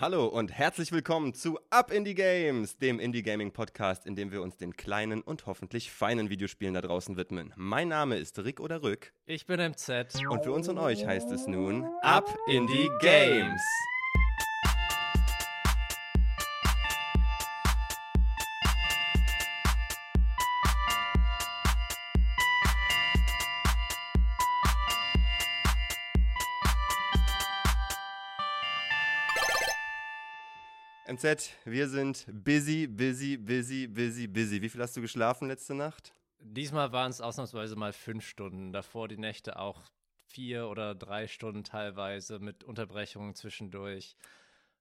Hallo und herzlich willkommen zu Up Indie Games, dem Indie Gaming Podcast, in dem wir uns den kleinen und hoffentlich feinen Videospielen da draußen widmen. Mein Name ist Rick oder Rück. Ich bin MZ. Und für uns und euch heißt es nun Up Indie Games. MZ, wir sind busy, busy, busy, busy, busy. Wie viel hast du geschlafen letzte Nacht? Diesmal waren es ausnahmsweise mal fünf Stunden. Davor die Nächte auch vier oder drei Stunden teilweise mit Unterbrechungen zwischendurch.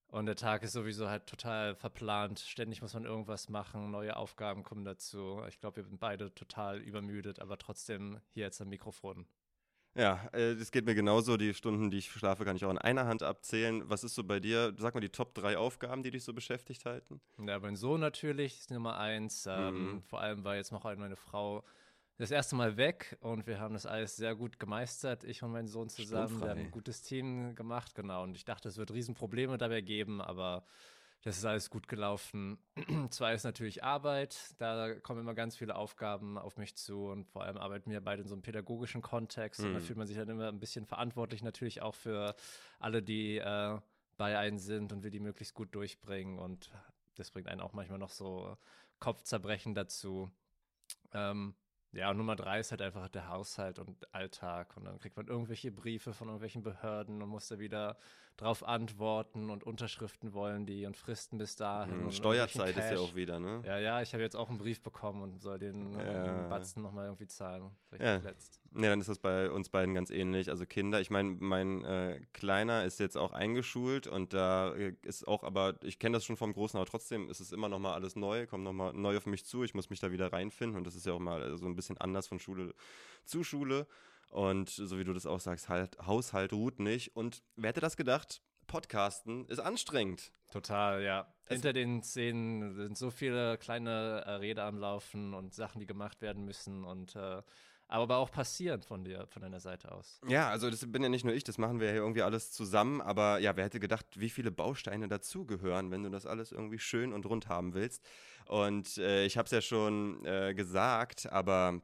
Und der Tag ist sowieso halt total verplant. Ständig muss man irgendwas machen, neue Aufgaben kommen dazu. Ich glaube, wir sind beide total übermüdet, aber trotzdem hier jetzt am Mikrofon. Ja, äh, das geht mir genauso. Die Stunden, die ich schlafe, kann ich auch in einer Hand abzählen. Was ist so bei dir? Sag mal die Top 3 Aufgaben, die dich so beschäftigt halten. Ja, mein Sohn natürlich ist Nummer eins. Ähm, mhm. Vor allem, weil jetzt noch meine Frau das erste Mal weg und wir haben das alles sehr gut gemeistert, ich und mein Sohn zusammen. Sturmfrei. Wir haben ein gutes Team gemacht, genau. Und ich dachte, es wird Riesenprobleme dabei geben, aber das ist alles gut gelaufen. Zwei ist natürlich Arbeit. Da kommen immer ganz viele Aufgaben auf mich zu und vor allem arbeiten wir beide in so einem pädagogischen Kontext. Mhm. Und da mhm. fühlt man sich dann immer ein bisschen verantwortlich natürlich auch für alle, die äh, bei einem sind und will die möglichst gut durchbringen. Und das bringt einen auch manchmal noch so Kopfzerbrechen dazu. Ähm, ja, und Nummer drei ist halt einfach der Haushalt und Alltag. Und dann kriegt man irgendwelche Briefe von irgendwelchen Behörden und muss da wieder drauf antworten und Unterschriften wollen die und Fristen bis dahin. Mhm, Steuerzeit ist ja auch wieder, ne? Ja, ja, ich habe jetzt auch einen Brief bekommen und soll den ja. Batzen nochmal irgendwie zahlen. Ja. Letzt. ja, dann ist das bei uns beiden ganz ähnlich. Also Kinder, ich meine, mein äh, Kleiner ist jetzt auch eingeschult und da äh, ist auch, aber ich kenne das schon vom Großen, aber trotzdem ist es immer nochmal alles neu, kommt nochmal neu auf mich zu. Ich muss mich da wieder reinfinden und das ist ja auch mal so ein bisschen anders von Schule zu Schule. Und so wie du das auch sagst, halt, Haushalt ruht nicht. Und wer hätte das gedacht? Podcasten ist anstrengend. Total, ja. Es Hinter den Szenen sind so viele kleine äh, Rede am Laufen und Sachen, die gemacht werden müssen und äh, aber auch passieren von dir, von deiner Seite aus. Ja, also das bin ja nicht nur ich, das machen wir ja irgendwie alles zusammen, aber ja, wer hätte gedacht, wie viele Bausteine dazugehören, wenn du das alles irgendwie schön und rund haben willst. Und äh, ich habe es ja schon äh, gesagt, aber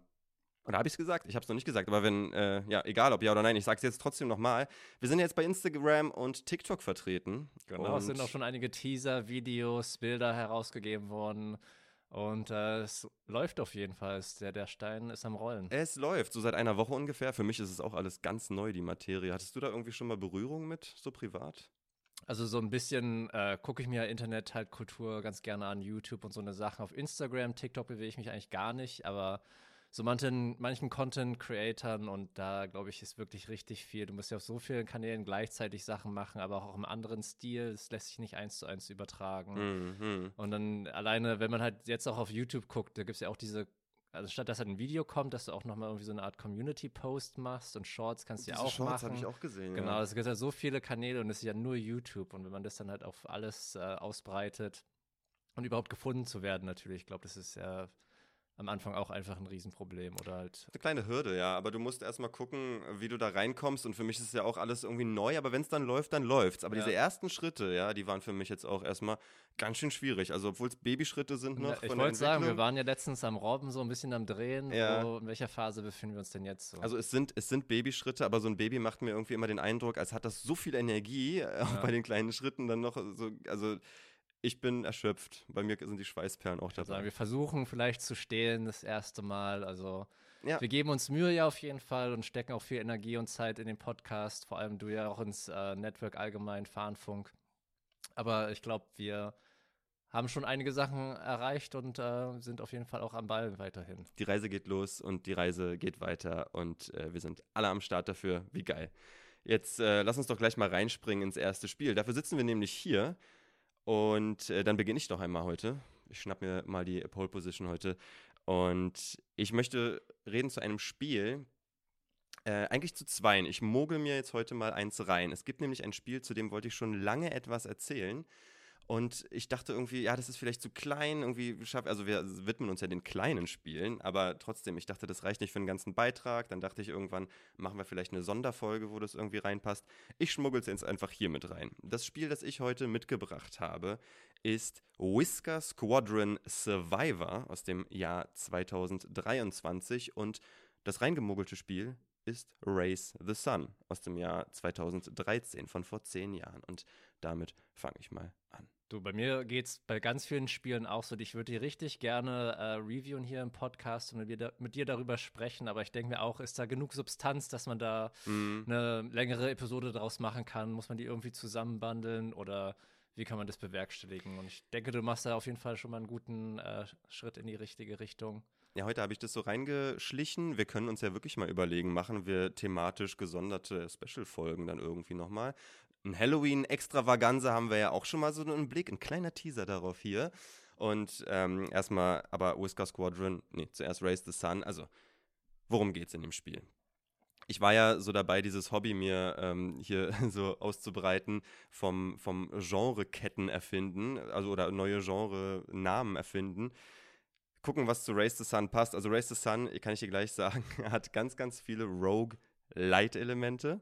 oder habe ich es gesagt? Ich habe es noch nicht gesagt, aber wenn, äh, ja, egal ob ja oder nein, ich sage es jetzt trotzdem nochmal. Wir sind jetzt bei Instagram und TikTok vertreten. Genau, es sind auch schon einige Teaser, Videos, Bilder herausgegeben worden. Und äh, es läuft auf jeden Fall. Der, der Stein ist am Rollen. Es läuft, so seit einer Woche ungefähr. Für mich ist es auch alles ganz neu, die Materie. Hattest du da irgendwie schon mal Berührung mit, so privat? Also so ein bisschen äh, gucke ich mir Internet halt Kultur ganz gerne an, YouTube und so eine Sachen. Auf Instagram, TikTok bewege ich mich eigentlich gar nicht, aber so manchen, manchen Content-Creatern und da glaube ich, ist wirklich richtig viel. Du musst ja auf so vielen Kanälen gleichzeitig Sachen machen, aber auch im anderen Stil. Es lässt sich nicht eins zu eins übertragen. Mhm. Und dann alleine, wenn man halt jetzt auch auf YouTube guckt, da gibt es ja auch diese also statt dass halt ein Video kommt, dass du auch nochmal irgendwie so eine Art Community-Post machst und Shorts kannst du ja auch Shorts machen. Shorts habe ich auch gesehen. Genau, es gibt ja so viele Kanäle und es ist ja nur YouTube und wenn man das dann halt auf alles äh, ausbreitet und überhaupt gefunden zu werden natürlich, ich glaube, das ist ja am Anfang auch einfach ein Riesenproblem oder halt. Eine kleine Hürde, ja, aber du musst erstmal gucken, wie du da reinkommst und für mich ist es ja auch alles irgendwie neu, aber wenn es dann läuft, dann läuft's. Aber ja. diese ersten Schritte, ja, die waren für mich jetzt auch erstmal ganz schön schwierig. Also obwohl es Babyschritte sind noch. Ja, ich wollte sagen, wir waren ja letztens am Robben so ein bisschen am Drehen. Ja. Wo, in welcher Phase befinden wir uns denn jetzt so? Also es sind, es sind Babyschritte, aber so ein Baby macht mir irgendwie immer den Eindruck, als hat das so viel Energie, äh, auch bei den kleinen Schritten dann noch so, also ich bin erschöpft. Bei mir sind die Schweißperlen auch dabei. Also wir versuchen vielleicht zu stehlen das erste Mal. Also ja. wir geben uns Mühe ja auf jeden Fall und stecken auch viel Energie und Zeit in den Podcast. Vor allem du ja auch ins äh, Network allgemein, Fahnenfunk. Aber ich glaube, wir haben schon einige Sachen erreicht und äh, sind auf jeden Fall auch am Ball weiterhin. Die Reise geht los und die Reise geht weiter und äh, wir sind alle am Start dafür. Wie geil. Jetzt äh, lass uns doch gleich mal reinspringen ins erste Spiel. Dafür sitzen wir nämlich hier und äh, dann beginne ich doch einmal heute. Ich schnapp mir mal die Pole Position heute. Und ich möchte reden zu einem Spiel, äh, eigentlich zu zweien. Ich mogel mir jetzt heute mal eins rein. Es gibt nämlich ein Spiel, zu dem wollte ich schon lange etwas erzählen. Und ich dachte irgendwie, ja, das ist vielleicht zu klein, irgendwie also wir widmen uns ja den kleinen Spielen, aber trotzdem, ich dachte, das reicht nicht für einen ganzen Beitrag. Dann dachte ich irgendwann, machen wir vielleicht eine Sonderfolge, wo das irgendwie reinpasst. Ich schmuggel es jetzt einfach hier mit rein. Das Spiel, das ich heute mitgebracht habe, ist Whisker Squadron Survivor aus dem Jahr 2023 und das reingemuggelte Spiel ist Race the Sun aus dem Jahr 2013 von vor zehn Jahren und damit fange ich mal an. Du, bei mir geht es bei ganz vielen Spielen auch so. Ich würde die richtig gerne äh, reviewen hier im Podcast und mit, da, mit dir darüber sprechen, aber ich denke mir auch, ist da genug Substanz, dass man da mhm. eine längere Episode daraus machen kann? Muss man die irgendwie zusammenbandeln oder wie kann man das bewerkstelligen? Und ich denke, du machst da auf jeden Fall schon mal einen guten äh, Schritt in die richtige Richtung. Ja, heute habe ich das so reingeschlichen. Wir können uns ja wirklich mal überlegen, machen wir thematisch gesonderte Special-Folgen dann irgendwie nochmal. Ein Halloween-Extravaganza haben wir ja auch schon mal so einen Blick, ein kleiner Teaser darauf hier. Und ähm, erstmal, aber Whisker Squadron, nee, zuerst Race the Sun. Also, worum geht's in dem Spiel? Ich war ja so dabei, dieses Hobby mir ähm, hier so auszubreiten, vom, vom Genre-Ketten erfinden, also oder neue Genre-Namen erfinden. Gucken, was zu Race the Sun passt. Also Race the Sun, kann ich dir gleich sagen, hat ganz, ganz viele Rogue-Light-Elemente.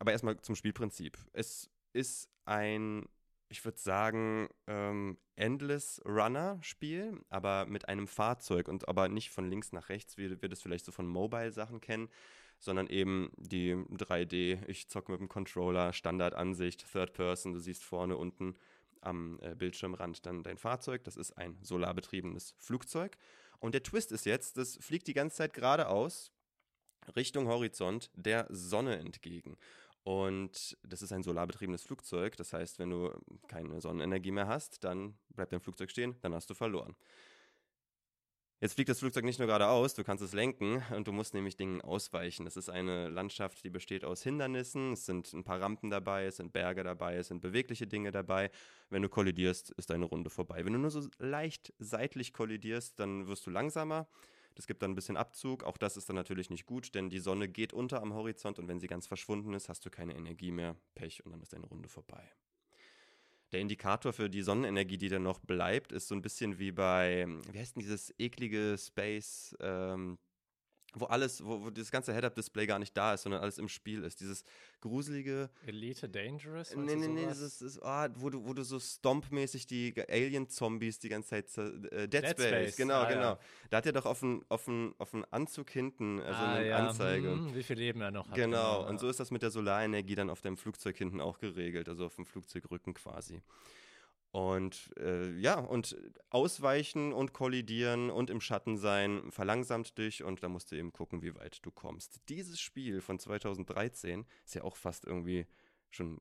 Aber erstmal zum Spielprinzip. Es ist ein, ich würde sagen, ähm, Endless Runner-Spiel, aber mit einem Fahrzeug und aber nicht von links nach rechts, wie wir das vielleicht so von Mobile-Sachen kennen, sondern eben die 3D, ich zocke mit dem Controller, Standardansicht, Third Person, du siehst vorne unten am äh, Bildschirmrand dann dein Fahrzeug. Das ist ein solarbetriebenes Flugzeug. Und der Twist ist jetzt, das fliegt die ganze Zeit geradeaus Richtung Horizont der Sonne entgegen. Und das ist ein solarbetriebenes Flugzeug. Das heißt, wenn du keine Sonnenenergie mehr hast, dann bleibt dein Flugzeug stehen, dann hast du verloren. Jetzt fliegt das Flugzeug nicht nur geradeaus, du kannst es lenken und du musst nämlich Dingen ausweichen. Das ist eine Landschaft, die besteht aus Hindernissen. Es sind ein paar Rampen dabei, es sind Berge dabei, es sind bewegliche Dinge dabei. Wenn du kollidierst, ist deine Runde vorbei. Wenn du nur so leicht seitlich kollidierst, dann wirst du langsamer. Das gibt dann ein bisschen Abzug. Auch das ist dann natürlich nicht gut, denn die Sonne geht unter am Horizont und wenn sie ganz verschwunden ist, hast du keine Energie mehr, Pech und dann ist deine Runde vorbei. Der Indikator für die Sonnenenergie, die dann noch bleibt, ist so ein bisschen wie bei, wie heißt denn dieses eklige Space, ähm, wo alles, wo, wo das ganze Head-Up-Display gar nicht da ist, sondern alles im Spiel ist. Dieses gruselige. Elite Dangerous? Nee, nee, nee, das ist, oh, wo, du, wo du so Stomp-mäßig die Alien-Zombies die ganze Zeit. Äh, Dead, Dead Space, Space, genau, ah, genau. Ja. Da hat er doch auf dem auf auf Anzug hinten also ah, eine ja. Anzeige. Hm, wie viel Leben er noch hat. Genau, genau und so ist das mit der Solarenergie dann auf deinem Flugzeug hinten auch geregelt, also auf dem Flugzeugrücken quasi. Und äh, ja, und ausweichen und kollidieren und im Schatten sein verlangsamt dich und da musst du eben gucken, wie weit du kommst. Dieses Spiel von 2013 ist ja auch fast irgendwie schon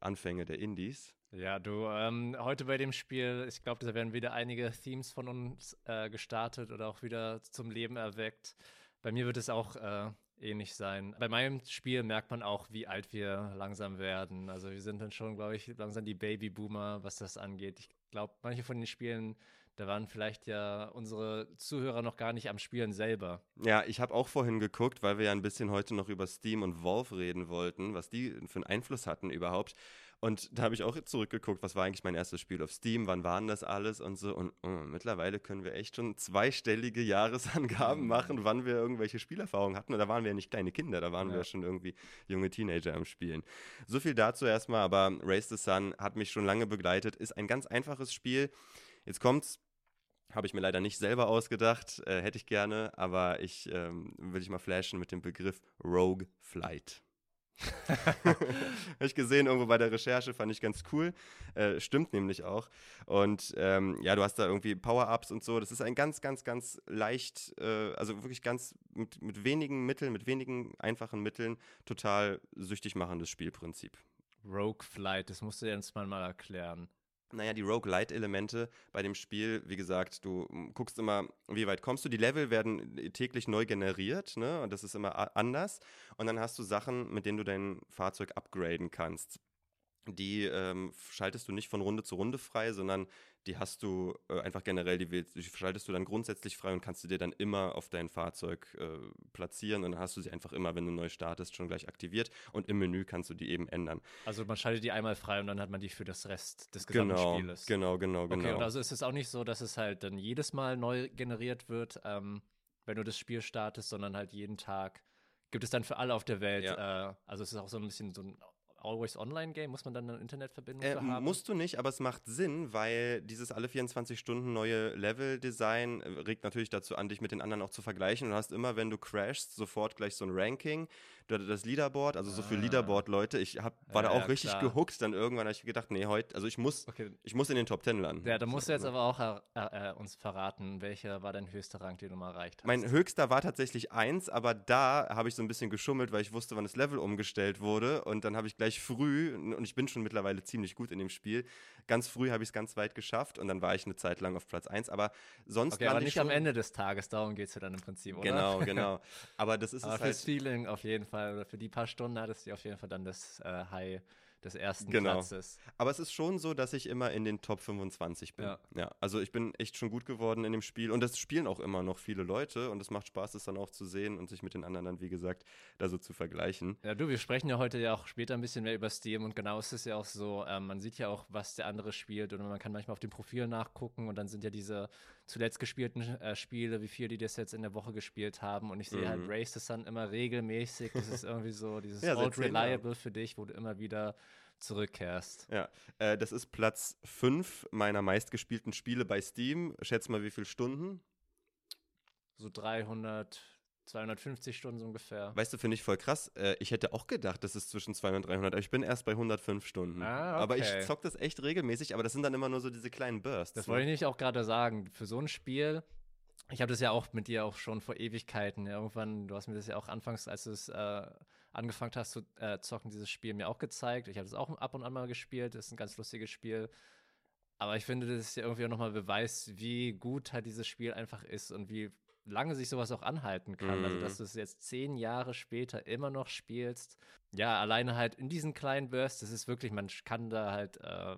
Anfänge der Indies. Ja, du, ähm, heute bei dem Spiel, ich glaube, da werden wieder einige Themes von uns äh, gestartet oder auch wieder zum Leben erweckt. Bei mir wird es auch äh, ähnlich sein. Bei meinem Spiel merkt man auch, wie alt wir langsam werden. Also wir sind dann schon, glaube ich, langsam die Babyboomer, was das angeht. Ich glaube, manche von den Spielen, da waren vielleicht ja unsere Zuhörer noch gar nicht am Spielen selber. Ja, ich habe auch vorhin geguckt, weil wir ja ein bisschen heute noch über Steam und Valve reden wollten, was die für einen Einfluss hatten überhaupt. Und da habe ich auch zurückgeguckt, was war eigentlich mein erstes Spiel auf Steam, wann waren das alles und so. Und oh, mittlerweile können wir echt schon zweistellige Jahresangaben machen, wann wir irgendwelche Spielerfahrungen hatten. Und da waren wir ja nicht kleine Kinder, da waren ja. wir schon irgendwie junge Teenager am Spielen. So viel dazu erstmal, aber Race the Sun hat mich schon lange begleitet, ist ein ganz einfaches Spiel. Jetzt kommt's habe ich mir leider nicht selber ausgedacht, äh, hätte ich gerne, aber ich ähm, will ich mal flashen mit dem Begriff Rogue Flight. Habe ich gesehen irgendwo bei der Recherche, fand ich ganz cool. Äh, stimmt nämlich auch. Und ähm, ja, du hast da irgendwie Power-Ups und so. Das ist ein ganz, ganz, ganz leicht, äh, also wirklich ganz mit, mit wenigen Mitteln, mit wenigen einfachen Mitteln total süchtig machendes Spielprinzip. Rogue Flight, das musst du jetzt mal, mal erklären naja, die Roguelite-Elemente bei dem Spiel, wie gesagt, du guckst immer, wie weit kommst du. Die Level werden täglich neu generiert, ne? Und das ist immer anders. Und dann hast du Sachen, mit denen du dein Fahrzeug upgraden kannst. Die ähm, schaltest du nicht von Runde zu Runde frei, sondern die hast du äh, einfach generell, die, willst, die schaltest du dann grundsätzlich frei und kannst du dir dann immer auf dein Fahrzeug äh, platzieren und dann hast du sie einfach immer, wenn du neu startest, schon gleich aktiviert und im Menü kannst du die eben ändern. Also man schaltet die einmal frei und dann hat man die für das Rest des gesamten genau, Spieles. Genau, genau, genau. Okay, und also ist es auch nicht so, dass es halt dann jedes Mal neu generiert wird, ähm, wenn du das Spiel startest, sondern halt jeden Tag gibt es dann für alle auf der Welt. Ja. Äh, also es ist auch so ein bisschen so ein Always-Online-Game? Muss man dann eine Internetverbindung äh, haben? Musst du nicht, aber es macht Sinn, weil dieses alle 24 Stunden neue Level-Design äh, regt natürlich dazu an, dich mit den anderen auch zu vergleichen. Du hast immer, wenn du crashst, sofort gleich so ein Ranking das Leaderboard, also so für ah. Leaderboard-Leute. Ich hab, war ja, da auch ja, richtig klar. gehuckt. Dann irgendwann habe ich gedacht, nee, heute, also ich muss, okay. ich muss in den Top Ten landen. Ja, da musst du jetzt aber auch äh, äh, uns verraten, welcher war dein höchster Rang, den du mal erreicht hast. Mein höchster war tatsächlich eins, aber da habe ich so ein bisschen geschummelt, weil ich wusste, wann das Level umgestellt wurde. Und dann habe ich gleich früh, und ich bin schon mittlerweile ziemlich gut in dem Spiel, ganz früh habe ich es ganz weit geschafft und dann war ich eine Zeit lang auf Platz 1. Aber sonst okay, aber nicht am Ende des Tages, darum geht es ja dann im Prinzip, oder? Genau, genau. Aber das ist aber es halt. Feeling auf jeden Fall, oder für die paar Stunden hattest du auf jeden Fall dann das äh, High des ersten genau. Platzes. Aber es ist schon so, dass ich immer in den Top 25 bin. Ja. ja. Also ich bin echt schon gut geworden in dem Spiel und das spielen auch immer noch viele Leute und es macht Spaß, das dann auch zu sehen und sich mit den anderen dann, wie gesagt, da so zu vergleichen. Ja, du, wir sprechen ja heute ja auch später ein bisschen mehr über Steam und genau ist es ja auch so, ähm, man sieht ja auch, was der andere spielt und man kann manchmal auf dem Profil nachgucken und dann sind ja diese zuletzt gespielten äh, Spiele, wie viel die das jetzt in der Woche gespielt haben und ich sehe halt mhm. halt Race the Sun immer regelmäßig, das ist irgendwie so dieses ja, Old Reliable für dich, wo du immer wieder zurückkehrst. Ja, äh, das ist Platz 5 meiner meistgespielten Spiele bei Steam. Schätz mal, wie viele Stunden? So 300, 250 Stunden so ungefähr. Weißt du, finde ich voll krass. Äh, ich hätte auch gedacht, das ist zwischen 200 und 300, aber ich bin erst bei 105 Stunden. Ah, okay. Aber ich zock das echt regelmäßig, aber das sind dann immer nur so diese kleinen Bursts. Das ne? wollte ich nicht auch gerade sagen. Für so ein Spiel, ich habe das ja auch mit dir auch schon vor Ewigkeiten. Irgendwann, du hast mir das ja auch anfangs, als du es äh, angefangen hast zu äh, zocken, dieses Spiel mir auch gezeigt. Ich habe das auch ab und an mal gespielt. Das ist ein ganz lustiges Spiel. Aber ich finde, das ist ja irgendwie auch nochmal Beweis, wie gut halt dieses Spiel einfach ist und wie lange sich sowas auch anhalten kann. Mhm. Also, dass mhm. du es jetzt zehn Jahre später immer noch spielst. Ja, alleine halt in diesen kleinen Bursts, das ist wirklich, man kann da halt äh,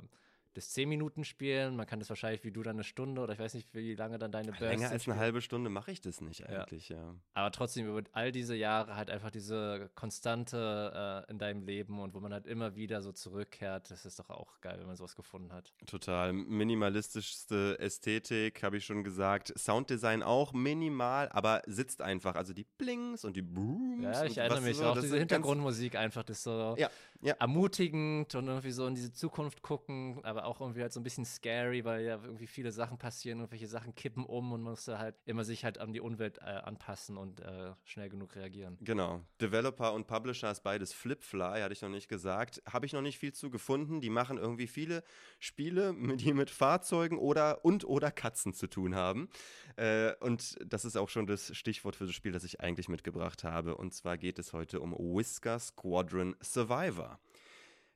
das 10 Minuten spielen. Man kann das wahrscheinlich wie du dann eine Stunde oder ich weiß nicht, wie lange dann deine Bursts Länger als eine halbe Stunde mache ich das nicht eigentlich, ja. ja. Aber trotzdem über all diese Jahre halt einfach diese Konstante äh, in deinem Leben und wo man halt immer wieder so zurückkehrt, das ist doch auch geil, wenn man sowas gefunden hat. Total. Minimalistischste Ästhetik, habe ich schon gesagt. Sounddesign auch minimal, aber sitzt einfach. Also die Blings und die Booms. Ja, ich erinnere mich so, auch. Diese Hintergrundmusik einfach, das so ja, ja. ermutigend und irgendwie so in diese Zukunft gucken, aber auch irgendwie halt so ein bisschen scary, weil ja irgendwie viele Sachen passieren und welche Sachen kippen um und man muss da halt immer sich halt an die Umwelt äh, anpassen und äh, schnell genug reagieren. Genau. Developer und Publisher ist beides Flipfly, hatte ich noch nicht gesagt. Habe ich noch nicht viel zu gefunden. Die machen irgendwie viele Spiele, die mit Fahrzeugen oder und oder Katzen zu tun haben. Äh, und das ist auch schon das Stichwort für das Spiel, das ich eigentlich mitgebracht habe. Und zwar geht es heute um Whisker Squadron Survivor.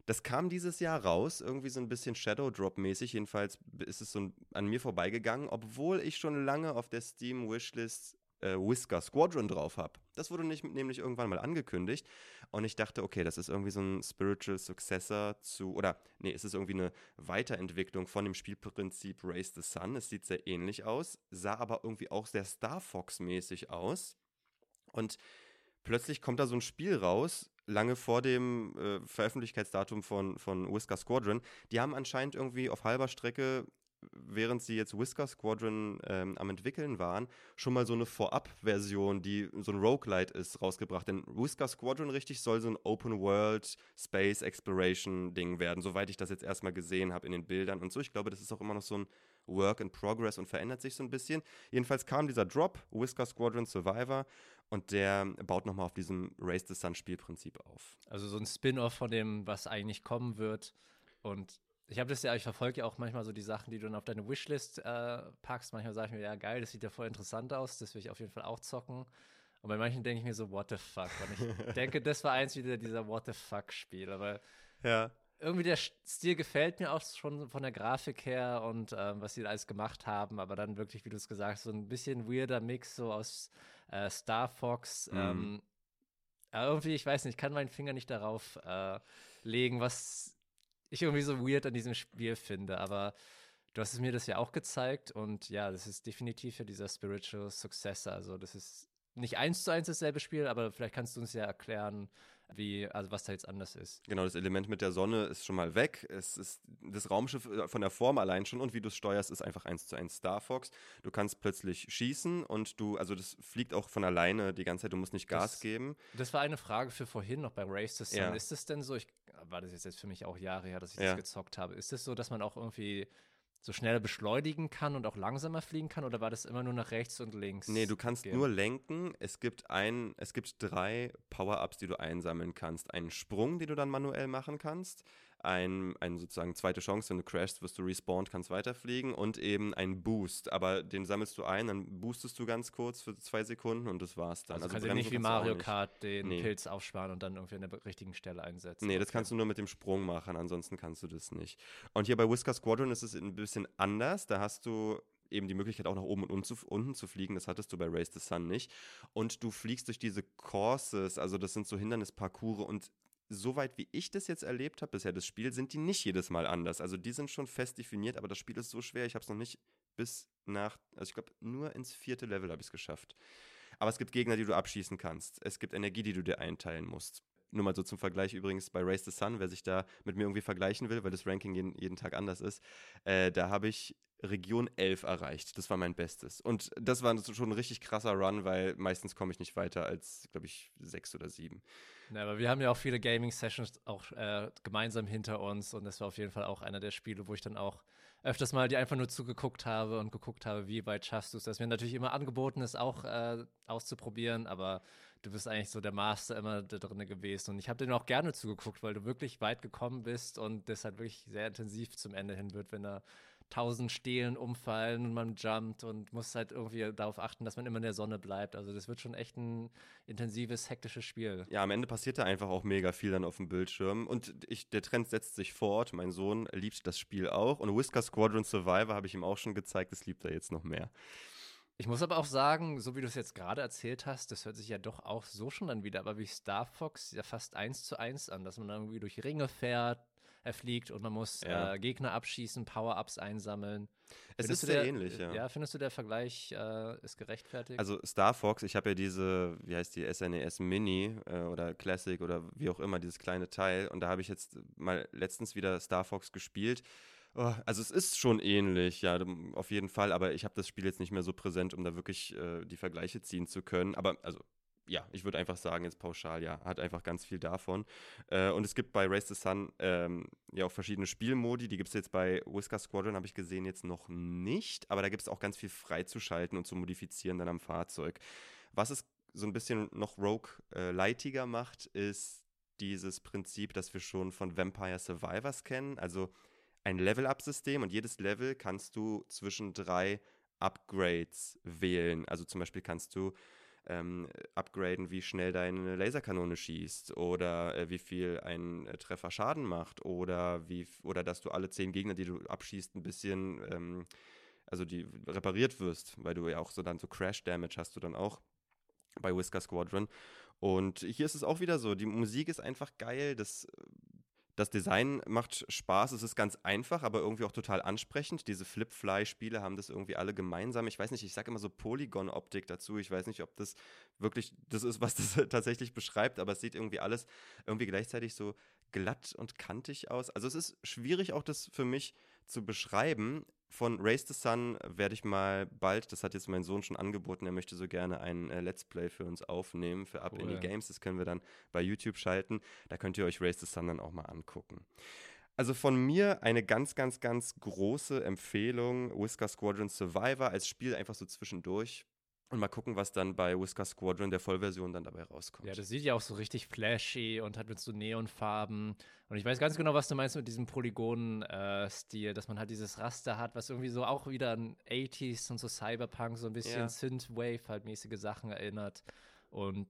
Das kam dieses Jahr raus, irgendwie so ein bisschen Shadow Drop-mäßig. Jedenfalls ist es so an mir vorbeigegangen, obwohl ich schon lange auf der Steam Wishlist äh, Whisker Squadron drauf habe. Das wurde nicht, nämlich irgendwann mal angekündigt. Und ich dachte, okay, das ist irgendwie so ein Spiritual Successor zu, oder nee, es ist irgendwie eine Weiterentwicklung von dem Spielprinzip Race the Sun. Es sieht sehr ähnlich aus, sah aber irgendwie auch sehr Star Fox-mäßig aus. Und plötzlich kommt da so ein Spiel raus, lange vor dem äh, Veröffentlichkeitsdatum von, von Whisker Squadron. Die haben anscheinend irgendwie auf halber Strecke, während sie jetzt Whisker Squadron ähm, am entwickeln waren, schon mal so eine Vorab-Version, die so ein Roguelite ist, rausgebracht. Denn Whisker Squadron richtig soll so ein Open-World Space Exploration-Ding werden, soweit ich das jetzt erstmal gesehen habe in den Bildern und so. Ich glaube, das ist auch immer noch so ein Work in Progress und verändert sich so ein bisschen. Jedenfalls kam dieser Drop, Whisker Squadron Survivor, und der baut nochmal auf diesem Race the Sun Spielprinzip auf. Also so ein Spin-off von dem, was eigentlich kommen wird. Und ich habe das ja, ich verfolge ja auch manchmal so die Sachen, die du dann auf deine Wishlist äh, packst. Manchmal sage ich mir, ja geil, das sieht ja voll interessant aus, das will ich auf jeden Fall auch zocken. Und bei manchen denke ich mir so, what the fuck? Und ich denke, das war eins wieder dieser What the fuck-Spiel. Aber ja. irgendwie der Stil gefällt mir auch schon von der Grafik her und ähm, was sie da alles gemacht haben. Aber dann wirklich, wie du es gesagt hast, so ein bisschen weirder Mix so aus äh, Star Fox. Mhm. Ähm, irgendwie, ich weiß nicht, ich kann meinen Finger nicht darauf äh, legen, was ich irgendwie so weird an diesem Spiel finde. Aber du hast es mir das ja auch gezeigt und ja, das ist definitiv ja dieser Spiritual Successor. Also das ist nicht eins zu eins dasselbe Spiel, aber vielleicht kannst du uns ja erklären, wie, also was da jetzt anders ist. Genau, das Element mit der Sonne ist schon mal weg. Es ist das Raumschiff äh, von der Form allein schon und wie du es steuerst, ist einfach eins zu eins Star Fox. Du kannst plötzlich schießen und du, also das fliegt auch von alleine die ganze Zeit, du musst nicht Gas das, geben. Das war eine Frage für vorhin noch beim Race to Sun. Ja. Ist es denn so, ich war das jetzt für mich auch Jahre her, dass ich ja. das gezockt habe, ist es so, dass man auch irgendwie so schneller beschleunigen kann und auch langsamer fliegen kann oder war das immer nur nach rechts und links? Nee, du kannst gehen? nur lenken. Es gibt ein, es gibt drei Power-Ups, die du einsammeln kannst. Einen Sprung, den du dann manuell machen kannst ein, ein sozusagen zweite Chance, wenn du crashst, wirst du respawned, kannst weiterfliegen und eben ein Boost, aber den sammelst du ein, dann boostest du ganz kurz für zwei Sekunden und das war's dann. Also, also kannst du nicht wie Mario Kart den nee. Pilz aufsparen und dann irgendwie an der richtigen Stelle einsetzen. Nee, okay. das kannst du nur mit dem Sprung machen, ansonsten kannst du das nicht. Und hier bei Whisker Squadron ist es ein bisschen anders, da hast du eben die Möglichkeit auch nach oben und unten zu fliegen. Das hattest du bei Race the Sun nicht. Und du fliegst durch diese Courses, also das sind so Hindernisparcours und soweit wie ich das jetzt erlebt habe bisher, das Spiel, sind die nicht jedes Mal anders. Also die sind schon fest definiert, aber das Spiel ist so schwer, ich habe es noch nicht bis nach, also ich glaube, nur ins vierte Level habe ich es geschafft. Aber es gibt Gegner, die du abschießen kannst. Es gibt Energie, die du dir einteilen musst. Nur mal so zum Vergleich übrigens bei Race the Sun, wer sich da mit mir irgendwie vergleichen will, weil das Ranking jeden, jeden Tag anders ist, äh, da habe ich Region 11 erreicht. Das war mein Bestes. Und das war schon ein richtig krasser Run, weil meistens komme ich nicht weiter als, glaube ich, sechs oder sieben. Ja, aber wir haben ja auch viele Gaming-Sessions auch äh, gemeinsam hinter uns und das war auf jeden Fall auch einer der Spiele, wo ich dann auch öfters mal die einfach nur zugeguckt habe und geguckt habe, wie weit schaffst du es. Das mir natürlich immer angeboten ist, auch äh, auszuprobieren, aber du bist eigentlich so der Master immer da drin gewesen. Und ich habe dir auch gerne zugeguckt, weil du wirklich weit gekommen bist und das halt wirklich sehr intensiv zum Ende hin wird, wenn er tausend Stelen umfallen und man jumpt und muss halt irgendwie darauf achten, dass man immer in der Sonne bleibt. Also das wird schon echt ein intensives, hektisches Spiel. Ja, am Ende passiert da einfach auch mega viel dann auf dem Bildschirm und ich, der Trend setzt sich fort. Mein Sohn liebt das Spiel auch und Whisker Squadron Survivor habe ich ihm auch schon gezeigt, das liebt er jetzt noch mehr. Ich muss aber auch sagen, so wie du es jetzt gerade erzählt hast, das hört sich ja doch auch so schon dann wieder, aber wie Star Fox ja fast eins zu eins an, dass man dann irgendwie durch Ringe fährt, er fliegt und man muss ja. äh, Gegner abschießen, Power-Ups einsammeln. Es findest ist sehr der, ähnlich, ja. Ja, findest du, der Vergleich äh, ist gerechtfertigt? Also Star Fox, ich habe ja diese, wie heißt die, SNES e Mini äh, oder Classic oder wie auch immer, dieses kleine Teil. Und da habe ich jetzt mal letztens wieder Star Fox gespielt. Oh, also es ist schon ähnlich, ja, auf jeden Fall, aber ich habe das Spiel jetzt nicht mehr so präsent, um da wirklich äh, die Vergleiche ziehen zu können. Aber also ja, ich würde einfach sagen, jetzt pauschal, ja, hat einfach ganz viel davon. Äh, und es gibt bei Race the Sun ähm, ja auch verschiedene Spielmodi. Die gibt es jetzt bei Whisker Squadron, habe ich gesehen, jetzt noch nicht. Aber da gibt es auch ganz viel freizuschalten und zu modifizieren dann am Fahrzeug. Was es so ein bisschen noch Rogue-lightiger äh, macht, ist dieses Prinzip, das wir schon von Vampire Survivors kennen. Also ein Level-Up-System und jedes Level kannst du zwischen drei Upgrades wählen. Also zum Beispiel kannst du ähm, upgraden, wie schnell deine Laserkanone schießt oder äh, wie viel ein äh, Treffer Schaden macht oder wie oder dass du alle zehn Gegner, die du abschießt, ein bisschen ähm, also die repariert wirst, weil du ja auch so dann so Crash Damage hast du dann auch bei Whisker Squadron. Und hier ist es auch wieder so, die Musik ist einfach geil, das das Design macht Spaß, es ist ganz einfach, aber irgendwie auch total ansprechend. Diese Flip-Fly-Spiele haben das irgendwie alle gemeinsam. Ich weiß nicht, ich sage immer so Polygon-Optik dazu. Ich weiß nicht, ob das wirklich das ist, was das tatsächlich beschreibt, aber es sieht irgendwie alles irgendwie gleichzeitig so glatt und kantig aus. Also es ist schwierig auch das für mich zu beschreiben, von Race the Sun werde ich mal bald, das hat jetzt mein Sohn schon angeboten, er möchte so gerne ein äh, Let's Play für uns aufnehmen, für Up cool. Indie Games. Das können wir dann bei YouTube schalten. Da könnt ihr euch Race the Sun dann auch mal angucken. Also von mir eine ganz, ganz, ganz große Empfehlung. Whisker Squadron Survivor als Spiel einfach so zwischendurch. Und mal gucken, was dann bei Whisker Squadron der Vollversion dann dabei rauskommt. Ja, das sieht ja auch so richtig flashy und hat mit so Neonfarben. Und ich weiß ganz genau, was du meinst mit diesem Polygonen-Stil, äh, dass man halt dieses Raster hat, was irgendwie so auch wieder an 80s und so Cyberpunk, so ein bisschen ja. Synthwave halt mäßige Sachen erinnert. Und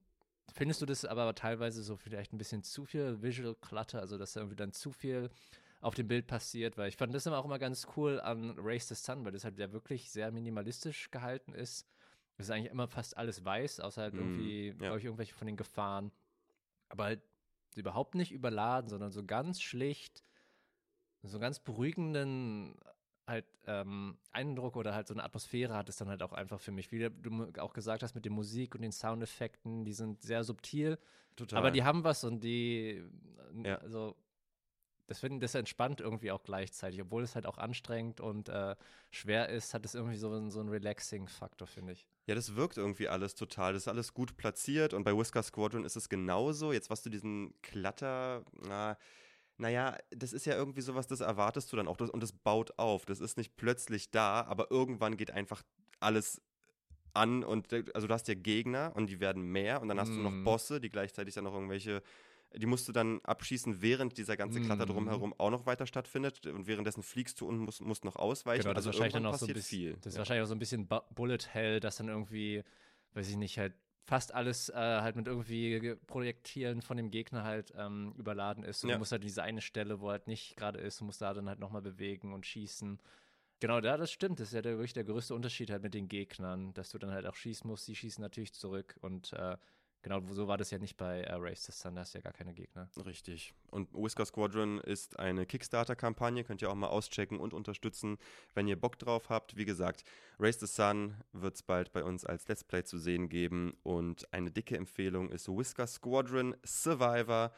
findest du das aber teilweise so vielleicht ein bisschen zu viel Visual Clutter, also dass da irgendwie dann zu viel auf dem Bild passiert, weil ich fand das immer auch immer ganz cool an Race the Sun, weil das halt ja wirklich sehr minimalistisch gehalten ist es ist eigentlich immer fast alles weiß, außer halt irgendwie, mm, ja. glaube ich, irgendwelche von den Gefahren. Aber halt überhaupt nicht überladen, sondern so ganz schlicht so ganz beruhigenden halt ähm, Eindruck oder halt so eine Atmosphäre hat es dann halt auch einfach für mich. Wie du auch gesagt hast mit der Musik und den Soundeffekten, die sind sehr subtil, Total. aber die haben was und die, ja. also das finde das entspannt irgendwie auch gleichzeitig, obwohl es halt auch anstrengend und äh, schwer ist, hat es irgendwie so, so einen Relaxing-Faktor, finde ich. Ja, das wirkt irgendwie alles total. Das ist alles gut platziert und bei Whisker Squadron ist es genauso. Jetzt, was du diesen Klatter, na, naja, das ist ja irgendwie sowas, das erwartest du dann auch und das baut auf. Das ist nicht plötzlich da, aber irgendwann geht einfach alles an und also du hast ja Gegner und die werden mehr und dann hast mm. du noch mhm. Bosse, die gleichzeitig dann noch irgendwelche die musst du dann abschießen, während dieser ganze Klatter mhm. drumherum auch noch weiter stattfindet. Und währenddessen fliegst du und musst, musst noch ausweichen. Genau, das also ist wahrscheinlich dann auch so ein bisschen, viel. Das ist ja. wahrscheinlich auch so ein bisschen Bullet Hell, dass dann irgendwie, weiß ich nicht, halt fast alles äh, halt mit irgendwie Projektilen von dem Gegner halt ähm, überladen ist. Und ja. du musst halt diese eine Stelle, wo halt nicht gerade ist, du musst da dann halt nochmal bewegen und schießen. Genau, da das stimmt. Das ist ja der, wirklich der größte Unterschied halt mit den Gegnern, dass du dann halt auch schießen musst. Sie schießen natürlich zurück und äh, Genau, so war das ja nicht bei äh, Race the Sun, da du ja gar keine Gegner. Richtig. Und Whisker Squadron ist eine Kickstarter-Kampagne, könnt ihr auch mal auschecken und unterstützen, wenn ihr Bock drauf habt. Wie gesagt, Race the Sun wird es bald bei uns als Let's Play zu sehen geben und eine dicke Empfehlung ist Whisker Squadron Survivor.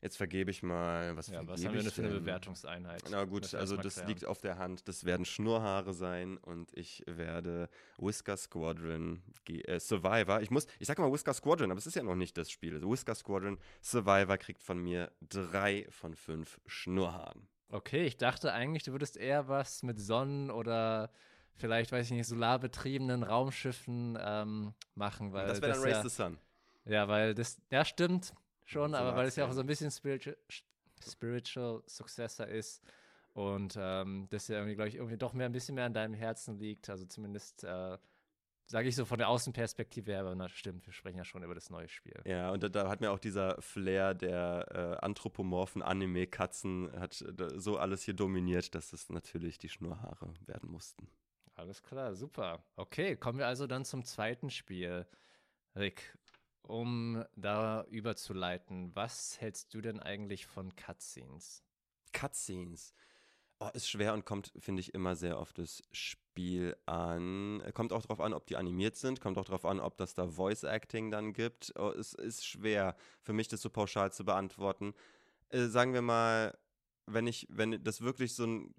Jetzt vergebe ich mal, was, ja, was haben wir denn für eine Bewertungseinheit? Na gut, also das klären. liegt auf der Hand. Das werden Schnurrhaare sein und ich werde Whisker Squadron äh, Survivor. Ich muss, ich sage mal Whisker Squadron, aber es ist ja noch nicht das Spiel. Also Whisker Squadron Survivor kriegt von mir drei von fünf Schnurrhaaren. Okay, ich dachte eigentlich, du würdest eher was mit Sonnen oder vielleicht, weiß ich nicht, solarbetriebenen Raumschiffen ähm, machen, weil das wäre dann Race ja, the Sun. Ja, weil das, ja stimmt schon, aber weil es ja auch so ein bisschen spiritual, spiritual Successor ist und ähm, das ja irgendwie, glaube ich, irgendwie doch mehr ein bisschen mehr an deinem Herzen liegt. Also zumindest äh, sage ich so von der Außenperspektive her, aber na stimmt, wir sprechen ja schon über das neue Spiel. Ja, und da, da hat mir auch dieser Flair der äh, anthropomorphen Anime-Katzen hat äh, so alles hier dominiert, dass es natürlich die Schnurhaare werden mussten. Alles klar, super. Okay, kommen wir also dann zum zweiten Spiel. Rick, um da überzuleiten, was hältst du denn eigentlich von Cutscenes? Cutscenes. Oh, ist schwer und kommt, finde ich, immer sehr auf das Spiel an. Kommt auch darauf an, ob die animiert sind, kommt auch darauf an, ob das da Voice Acting dann gibt. Oh, es ist schwer für mich, das so pauschal zu beantworten. Äh, sagen wir mal, wenn ich, wenn das wirklich so ein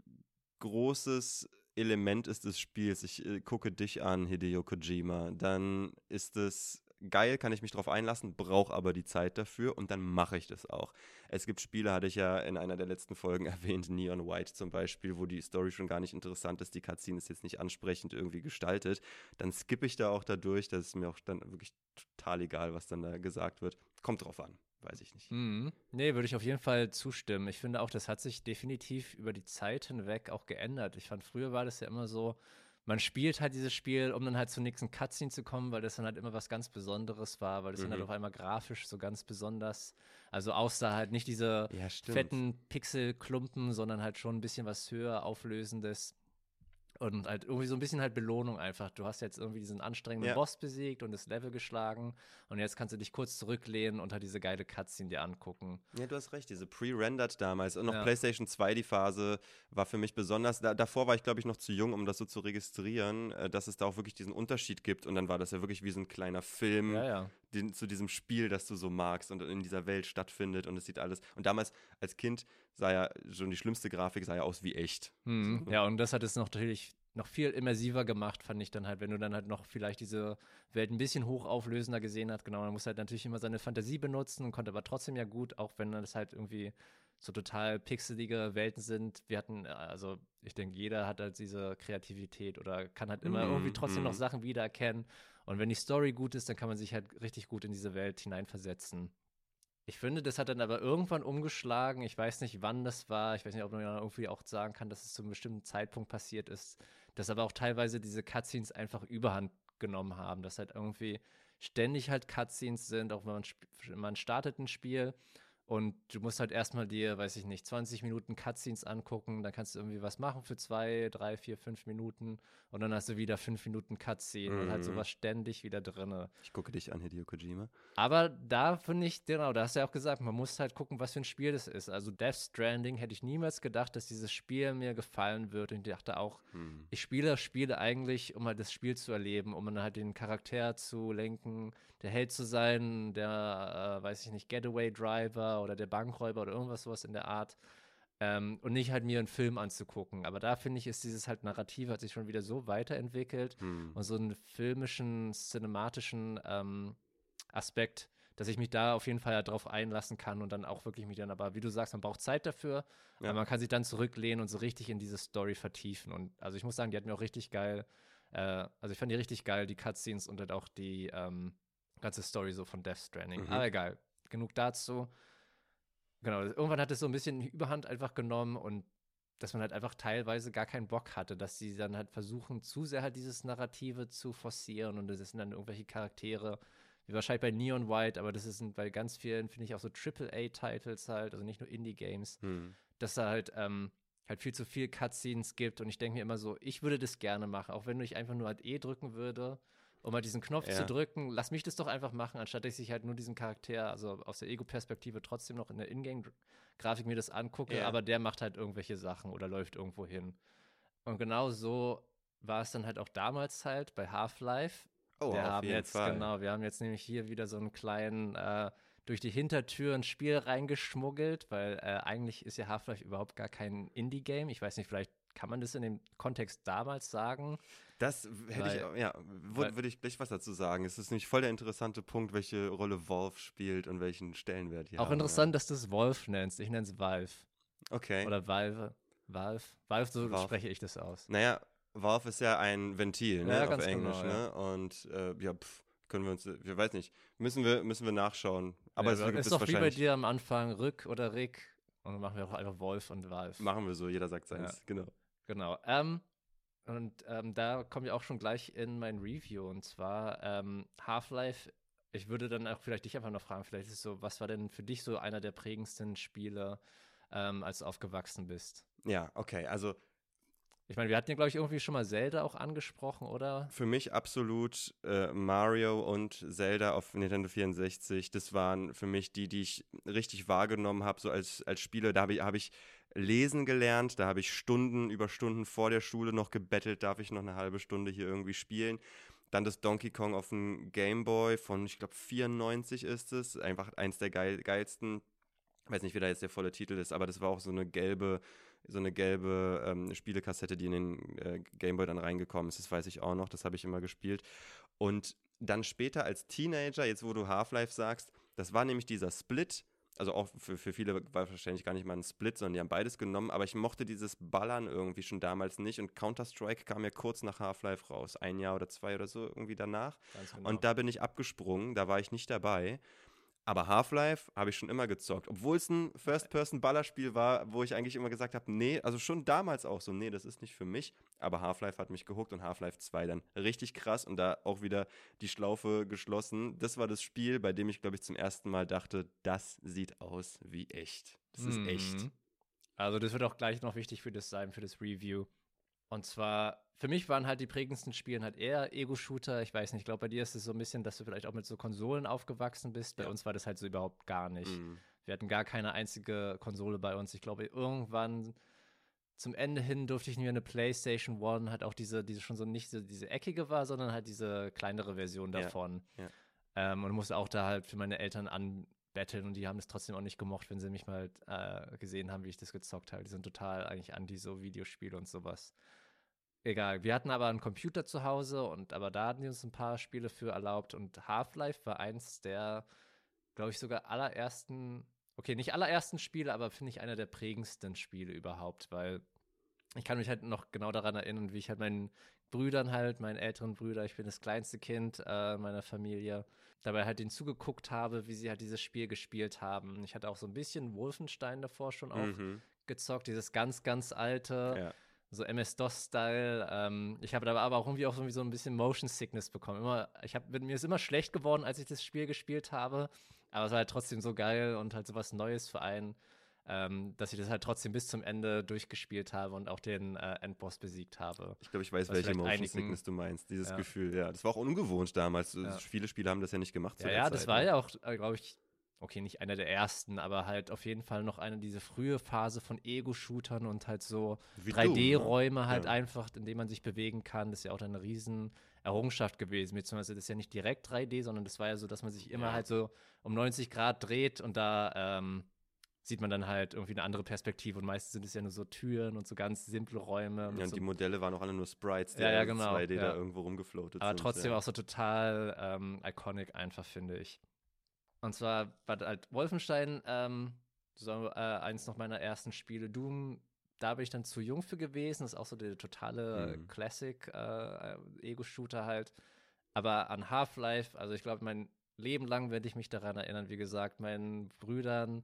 großes Element ist des Spiels, ich äh, gucke dich an, Hideo Kojima, dann ist es geil, kann ich mich drauf einlassen, brauche aber die Zeit dafür und dann mache ich das auch. Es gibt Spiele, hatte ich ja in einer der letzten Folgen erwähnt, Neon White zum Beispiel, wo die Story schon gar nicht interessant ist, die Cutscene ist jetzt nicht ansprechend irgendwie gestaltet. Dann skippe ich da auch dadurch, das ist mir auch dann wirklich total egal, was dann da gesagt wird. Kommt drauf an weiß ich nicht. Mhm. Nee, würde ich auf jeden Fall zustimmen. Ich finde auch, das hat sich definitiv über die Zeit hinweg auch geändert. Ich fand, früher war das ja immer so, man spielt halt dieses Spiel, um dann halt zur nächsten Cutscene zu kommen, weil das dann halt immer was ganz Besonderes war, weil das mhm. dann halt auf einmal grafisch so ganz besonders, also außer halt nicht diese ja, fetten Pixelklumpen, sondern halt schon ein bisschen was höher auflösendes. Und halt irgendwie so ein bisschen halt Belohnung einfach. Du hast jetzt irgendwie diesen anstrengenden ja. Boss besiegt und das Level geschlagen. Und jetzt kannst du dich kurz zurücklehnen und halt diese geile Cutscene dir angucken. Ja, du hast recht. Diese pre-rendered damals. Und noch ja. PlayStation 2, die Phase war für mich besonders. Da, davor war ich, glaube ich, noch zu jung, um das so zu registrieren, äh, dass es da auch wirklich diesen Unterschied gibt. Und dann war das ja wirklich wie so ein kleiner Film ja, den, zu diesem Spiel, das du so magst und in dieser Welt stattfindet. Und es sieht alles. Und damals als Kind sah ja schon die schlimmste Grafik, sah ja aus wie echt. Mhm. Ja, und das hat es noch natürlich noch viel immersiver gemacht, fand ich dann halt, wenn du dann halt noch vielleicht diese Welt ein bisschen hochauflösender gesehen hast. Genau, man muss halt natürlich immer seine Fantasie benutzen und konnte aber trotzdem ja gut, auch wenn das halt irgendwie so total pixelige Welten sind. Wir hatten, also ich denke, jeder hat halt diese Kreativität oder kann halt immer mm, irgendwie trotzdem mm. noch Sachen wiedererkennen. Und wenn die Story gut ist, dann kann man sich halt richtig gut in diese Welt hineinversetzen. Ich finde, das hat dann aber irgendwann umgeschlagen. Ich weiß nicht, wann das war. Ich weiß nicht, ob man irgendwie auch sagen kann, dass es zu einem bestimmten Zeitpunkt passiert ist. Dass aber auch teilweise diese Cutscenes einfach überhand genommen haben. Dass halt irgendwie ständig halt Cutscenes sind, auch wenn man, man startet ein Spiel Und du musst halt erstmal dir, weiß ich nicht, 20 Minuten Cutscenes angucken, dann kannst du irgendwie was machen für zwei, drei, vier, fünf Minuten und dann hast du wieder fünf Minuten Cutscene mhm. und halt sowas ständig wieder drin. Ich gucke dich an, Hideo Kojima. Aber da finde ich, genau, da hast du ja auch gesagt, man muss halt gucken, was für ein Spiel das ist. Also Death Stranding hätte ich niemals gedacht, dass dieses Spiel mir gefallen wird. Und ich dachte auch, mhm. ich spiele Spiele eigentlich, um halt das Spiel zu erleben, um dann halt den Charakter zu lenken, der Held zu sein, der, äh, weiß ich nicht, Getaway Driver oder der Bankräuber oder irgendwas sowas in der Art. Ähm, und nicht halt mir einen Film anzugucken. Aber da finde ich, ist dieses halt Narrativ hat sich schon wieder so weiterentwickelt hm. und so einen filmischen, cinematischen ähm, Aspekt, dass ich mich da auf jeden Fall ja drauf einlassen kann und dann auch wirklich mich dann, aber wie du sagst, man braucht Zeit dafür, ja. aber man kann sich dann zurücklehnen und so richtig in diese Story vertiefen. Und also ich muss sagen, die hat mir auch richtig geil, äh, also ich fand die richtig geil, die Cutscenes und halt auch die ähm, ganze Story so von Death Stranding. Mhm. Aber egal, genug dazu genau, irgendwann hat es so ein bisschen Überhand einfach genommen und dass man halt einfach teilweise gar keinen Bock hatte, dass sie dann halt versuchen, zu sehr halt dieses Narrative zu forcieren und das sind dann irgendwelche Charaktere, wie wahrscheinlich bei Neon White, aber das ist bei ganz vielen, finde ich, auch so AAA-Titles halt, also nicht nur Indie-Games, hm. dass da halt, ähm, halt viel zu viel Cutscenes gibt und ich denke mir immer so, ich würde das gerne machen, auch wenn ich einfach nur halt E drücken würde um mal diesen Knopf ja. zu drücken, lass mich das doch einfach machen, anstatt dass ich halt nur diesen Charakter, also aus der Ego-Perspektive trotzdem noch in der Ingame-Grafik mir das angucke, ja. aber der macht halt irgendwelche Sachen oder läuft irgendwo hin. Und genau so war es dann halt auch damals halt bei Half-Life. Oh, wir haben jetzt, Fall. genau, wir haben jetzt nämlich hier wieder so einen kleinen äh, durch die Hintertür ein Spiel reingeschmuggelt, weil äh, eigentlich ist ja Half-Life überhaupt gar kein Indie-Game. Ich weiß nicht, vielleicht kann man das in dem Kontext damals sagen? Das hätte weil, ich, ja, würde ich gleich was dazu sagen. Es ist nämlich voll der interessante Punkt, welche Rolle Valve spielt und welchen Stellenwert hier Auch haben, interessant, ja. dass du es Wolf nennst. Ich nenne es Valve. Okay. Oder Valve. Valve. Valve, so Valve. spreche ich das aus. Naja, Valve ist ja ein Ventil, ne, ja, auf Englisch, genau, ne? Und äh, ja, pff, können wir uns, ich weiß nicht, müssen wir, müssen wir nachschauen. Aber ja, es gibt ist doch wie bei dir am Anfang Rück oder Rick und dann machen wir auch einfach Wolf und Valve. Machen wir so, jeder sagt seins, ja. genau. Genau. Ähm, und ähm, da kommen wir auch schon gleich in mein Review. Und zwar ähm, Half-Life. Ich würde dann auch vielleicht dich einfach noch fragen, vielleicht ist so, was war denn für dich so einer der prägendsten Spiele, ähm, als du aufgewachsen bist? Ja, okay. Also ich meine, wir hatten ja, glaube ich, irgendwie schon mal Zelda auch angesprochen, oder? Für mich absolut äh, Mario und Zelda auf Nintendo 64. Das waren für mich die, die ich richtig wahrgenommen habe, so als, als Spieler. Da habe ich, hab ich lesen gelernt, da habe ich Stunden über Stunden vor der Schule noch gebettelt, darf ich noch eine halbe Stunde hier irgendwie spielen. Dann das Donkey Kong auf dem Game Boy von, ich glaube, 94 ist es. Einfach eins der geil, geilsten. Ich weiß nicht, wie da jetzt der volle Titel ist, aber das war auch so eine gelbe so eine gelbe ähm, Spielekassette, die in den äh, Gameboy dann reingekommen ist. Das weiß ich auch noch, das habe ich immer gespielt. Und dann später als Teenager, jetzt wo du Half-Life sagst, das war nämlich dieser Split. Also auch für, für viele war wahrscheinlich gar nicht mal ein Split, sondern die haben beides genommen. Aber ich mochte dieses Ballern irgendwie schon damals nicht. Und Counter-Strike kam ja kurz nach Half-Life raus. Ein Jahr oder zwei oder so irgendwie danach. Genau. Und da bin ich abgesprungen, da war ich nicht dabei. Aber Half-Life habe ich schon immer gezockt. Obwohl es ein First-Person-Ballerspiel war, wo ich eigentlich immer gesagt habe, nee, also schon damals auch so, nee, das ist nicht für mich. Aber Half-Life hat mich gehuckt und Half-Life 2 dann richtig krass und da auch wieder die Schlaufe geschlossen. Das war das Spiel, bei dem ich, glaube ich, zum ersten Mal dachte, das sieht aus wie echt. Das ist mhm. echt. Also das wird auch gleich noch wichtig für das sein, für das Review. Und zwar, für mich waren halt die prägendsten Spiele halt eher Ego-Shooter. Ich weiß nicht, ich glaube, bei dir ist es so ein bisschen, dass du vielleicht auch mit so Konsolen aufgewachsen bist. Bei ja. uns war das halt so überhaupt gar nicht. Mhm. Wir hatten gar keine einzige Konsole bei uns. Ich glaube, irgendwann zum Ende hin durfte ich mir eine PlayStation One, halt auch diese, diese schon so nicht so diese eckige war, sondern halt diese kleinere Version davon. Ja. Ja. Ähm, und musste auch da halt für meine Eltern anbetteln und die haben es trotzdem auch nicht gemocht, wenn sie mich mal äh, gesehen haben, wie ich das gezockt habe. Die sind total eigentlich anti so Videospiele und sowas. Egal, wir hatten aber einen Computer zu Hause und aber da hatten die uns ein paar Spiele für erlaubt und Half-Life war eins der, glaube ich, sogar allerersten, okay, nicht allerersten Spiele, aber finde ich einer der prägendsten Spiele überhaupt, weil ich kann mich halt noch genau daran erinnern, wie ich halt meinen Brüdern halt, meinen älteren Brüder, ich bin das kleinste Kind äh, meiner Familie, dabei halt denen zugeguckt habe, wie sie halt dieses Spiel gespielt haben. Ich hatte auch so ein bisschen Wolfenstein davor schon auch mhm. gezockt, dieses ganz, ganz alte. Ja so MS-DOS-Style. Ähm, ich habe aber auch irgendwie auch so ein bisschen Motion Sickness bekommen. Immer, ich hab, mir ist immer schlecht geworden, als ich das Spiel gespielt habe. Aber es war halt trotzdem so geil und halt sowas Neues für einen, ähm, dass ich das halt trotzdem bis zum Ende durchgespielt habe und auch den äh, Endboss besiegt habe. Ich glaube, ich weiß, welche Motion einigen, Sickness du meinst. Dieses ja. Gefühl, ja. Das war auch ungewohnt damals. Ja. Viele Spiele haben das ja nicht gemacht. Ja, ja, Zeit, das war ne? ja auch, äh, glaube ich, okay, nicht einer der ersten, aber halt auf jeden Fall noch eine diese frühe Phase von Ego-Shootern und halt so 3D-Räume ne? halt ja. einfach, in denen man sich bewegen kann. Das ist ja auch eine riesen Errungenschaft gewesen. Beziehungsweise das ist ja nicht direkt 3D, sondern das war ja so, dass man sich immer ja. halt so um 90 Grad dreht und da ähm, sieht man dann halt irgendwie eine andere Perspektive und meistens sind es ja nur so Türen und so ganz simple Räume. Ja, und so die Modelle waren auch alle nur Sprites, die ja, ja, genau, 2D ja. da irgendwo rumgefloatet Aber sind. Aber trotzdem auch so total ähm, iconic einfach, finde ich. Und zwar war halt Wolfenstein ähm, so, äh, eins noch meiner ersten Spiele. Doom, da bin ich dann zu jung für gewesen. Das ist auch so der totale mhm. Classic-Ego-Shooter äh, halt. Aber an Half-Life, also ich glaube, mein Leben lang werde ich mich daran erinnern, wie gesagt, meinen Brüdern,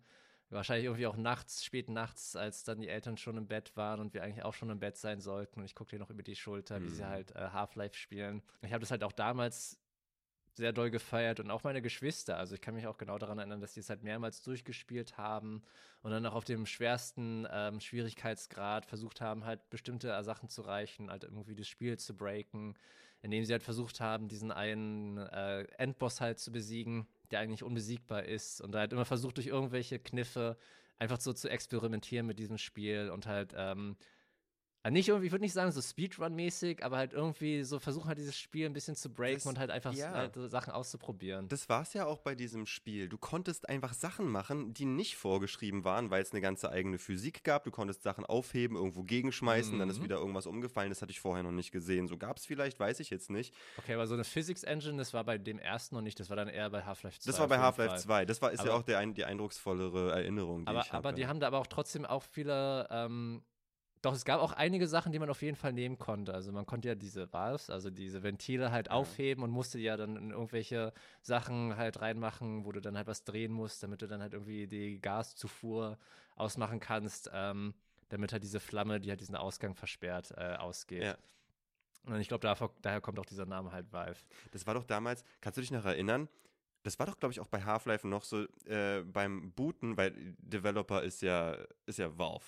wahrscheinlich irgendwie auch nachts, spät nachts, als dann die Eltern schon im Bett waren und wir eigentlich auch schon im Bett sein sollten. Und ich gucke dir noch über die Schulter, mhm. wie sie mhm. halt äh, Half-Life spielen. Ich habe das halt auch damals sehr doll gefeiert und auch meine Geschwister. Also ich kann mich auch genau daran erinnern, dass die es halt mehrmals durchgespielt haben und dann auch auf dem schwersten ähm, Schwierigkeitsgrad versucht haben, halt bestimmte Sachen zu reichen, halt irgendwie das Spiel zu breaken, indem sie halt versucht haben, diesen einen äh, Endboss halt zu besiegen, der eigentlich unbesiegbar ist und da halt immer versucht, durch irgendwelche Kniffe einfach so zu experimentieren mit diesem Spiel und halt ähm, also nicht irgendwie, ich würde nicht sagen so Speedrun-mäßig, aber halt irgendwie so versuchen halt dieses Spiel ein bisschen zu breaken das, und halt einfach ja. halt so Sachen auszuprobieren. Das war es ja auch bei diesem Spiel. Du konntest einfach Sachen machen, die nicht vorgeschrieben waren, weil es eine ganze eigene Physik gab. Du konntest Sachen aufheben, irgendwo gegenschmeißen, mhm. dann ist mhm. wieder irgendwas umgefallen. Das hatte ich vorher noch nicht gesehen. So gab es vielleicht, weiß ich jetzt nicht. Okay, aber so eine Physics-Engine, das war bei dem ersten noch nicht, das war dann eher bei Half-Life 2. Das war bei Half-Life 2. Das war, ist aber, ja auch der, die eindrucksvollere Erinnerung, die aber, ich habe. Aber die haben da aber auch trotzdem auch viele ähm, doch, es gab auch einige Sachen, die man auf jeden Fall nehmen konnte. Also man konnte ja diese Valves, also diese Ventile halt ja. aufheben und musste ja dann in irgendwelche Sachen halt reinmachen, wo du dann halt was drehen musst, damit du dann halt irgendwie die Gaszufuhr ausmachen kannst, ähm, damit halt diese Flamme, die halt diesen Ausgang versperrt, äh, ausgeht. Ja. Und ich glaube, daher kommt auch dieser Name halt Valve. Das war doch damals, kannst du dich noch erinnern? Das war doch, glaube ich, auch bei Half-Life noch so äh, beim Booten, weil Developer ist ja, ist ja Valve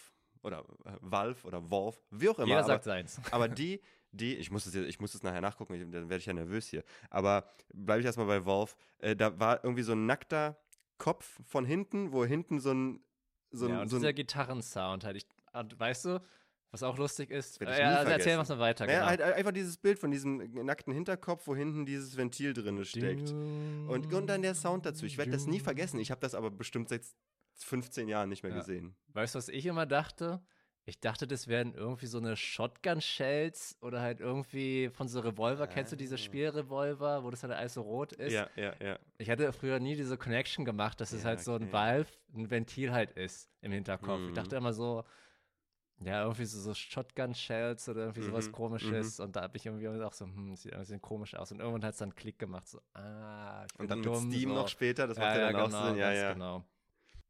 oder äh, Valve oder Wolf, wie auch immer. Jeder sagt aber, seins. Aber die, die, ich muss es ich muss es nachher nachgucken, ich, dann werde ich ja nervös hier. Aber bleibe ich erstmal bei Wolf. Äh, da war irgendwie so ein nackter Kopf von hinten, wo hinten so ein so ja, und so dieser Gitarrensound halt. Ich, weißt du, was auch lustig ist? Äh, ja, also erzähl mal weiter. Genau. Ja, halt einfach dieses Bild von diesem nackten Hinterkopf, wo hinten dieses Ventil drin steckt. Und, und dann der Sound dazu. Ich werde das nie vergessen. Ich habe das aber bestimmt seit 15 Jahren nicht mehr ja. gesehen. Weißt du, was ich immer dachte? Ich dachte, das wären irgendwie so eine Shotgun-Shells oder halt irgendwie von so Revolver. Ah. Kennst du diese. Spielrevolver, wo das halt alles so rot ist? Ja, ja, ja. Ich hatte früher nie diese Connection gemacht, dass es halt okay. so ein Valve, ein Ventil halt ist im Hinterkopf. Mhm. Ich dachte immer so, ja, irgendwie so, so Shotgun-Shells oder irgendwie sowas mhm. komisches. Mhm. Und da habe ich irgendwie auch so, hm, sieht ein bisschen komisch aus. Und irgendwann hat es dann einen Klick gemacht, so, ah, ich bin Und dann dumm, mit Steam so. noch später, das macht ja, ja dann genau, auch Sinn. Ja, ja. Genau.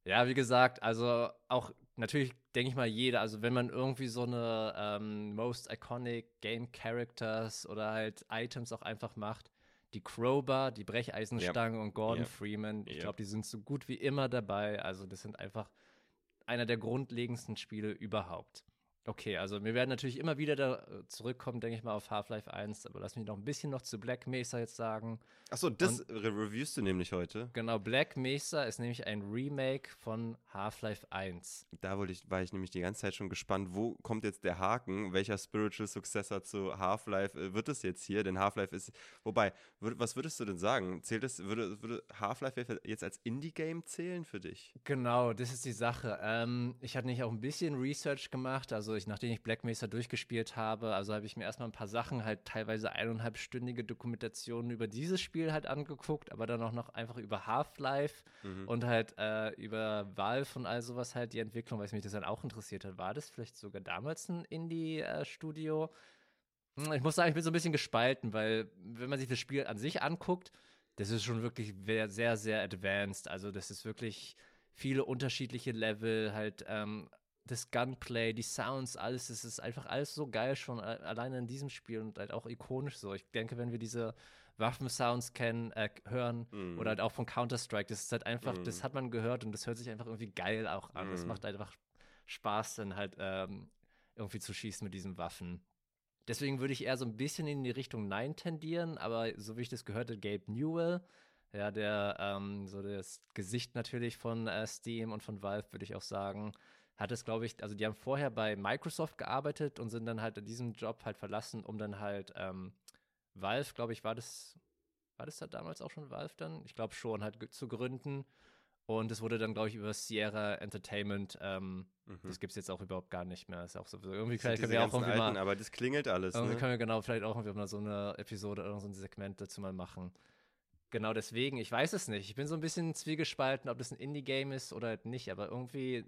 Ja, wie gesagt, also auch natürlich denke ich mal jeder, also wenn man irgendwie so eine ähm, Most Iconic Game Characters oder halt Items auch einfach macht, die Crowbar, die Brecheisenstange yep. und Gordon yep. Freeman, ich yep. glaube, die sind so gut wie immer dabei. Also das sind einfach einer der grundlegendsten Spiele überhaupt. Okay, also wir werden natürlich immer wieder da äh, zurückkommen, denke ich mal, auf Half-Life 1, aber lass mich noch ein bisschen noch zu Black Mesa jetzt sagen. Achso, das Und, reviewst du nämlich heute. Genau, Black Mesa ist nämlich ein Remake von Half-Life 1. Da wollte ich, war ich nämlich die ganze Zeit schon gespannt, wo kommt jetzt der Haken? Welcher Spiritual Successor zu Half-Life äh, wird es jetzt hier? Denn Half-Life ist, wobei, würd, was würdest du denn sagen? Zählt es, würde, würde Half-Life jetzt als Indie-Game zählen für dich? Genau, das ist die Sache. Ähm, ich hatte nicht auch ein bisschen Research gemacht, also ich, nachdem ich Black Mesa durchgespielt habe, also habe ich mir erstmal ein paar Sachen, halt teilweise eineinhalbstündige Dokumentationen über dieses Spiel halt angeguckt, aber dann auch noch einfach über Half-Life mhm. und halt äh, über Valve und all sowas halt die Entwicklung, weil mich das dann auch interessiert hat. War das vielleicht sogar damals ein Indie-Studio? Hm, ich muss sagen, ich bin so ein bisschen gespalten, weil wenn man sich das Spiel an sich anguckt, das ist schon wirklich sehr, sehr advanced. Also das ist wirklich viele unterschiedliche Level, halt ähm, das Gunplay, die Sounds, alles, es ist einfach alles so geil schon alleine in diesem Spiel und halt auch ikonisch so. Ich denke, wenn wir diese Waffensounds kennen, äh, hören mm. oder halt auch von Counter-Strike, das ist halt einfach, mm. das hat man gehört und das hört sich einfach irgendwie geil auch an. Es mm. macht einfach Spaß, dann halt ähm, irgendwie zu schießen mit diesen Waffen. Deswegen würde ich eher so ein bisschen in die Richtung Nein tendieren, aber so wie ich das gehörte, Gabe Newell, ja, der, ähm, so das Gesicht natürlich von äh, Steam und von Valve, würde ich auch sagen, hat es, glaube ich, also die haben vorher bei Microsoft gearbeitet und sind dann halt in diesem Job halt verlassen, um dann halt ähm, Valve, glaube ich, war das, war das da damals auch schon Valve dann? Ich glaube schon, halt zu gründen. Und es wurde dann, glaube ich, über Sierra Entertainment, ähm, mhm. das gibt es jetzt auch überhaupt gar nicht mehr. Das ist auch so, irgendwie vielleicht können wir auch irgendwie alten, mal, aber das klingelt alles. Irgendwie ne? können wir genau vielleicht auch irgendwie mal so eine Episode oder so ein Segment dazu mal machen. Genau deswegen, ich weiß es nicht. Ich bin so ein bisschen zwiegespalten, ob das ein Indie-Game ist oder nicht, aber irgendwie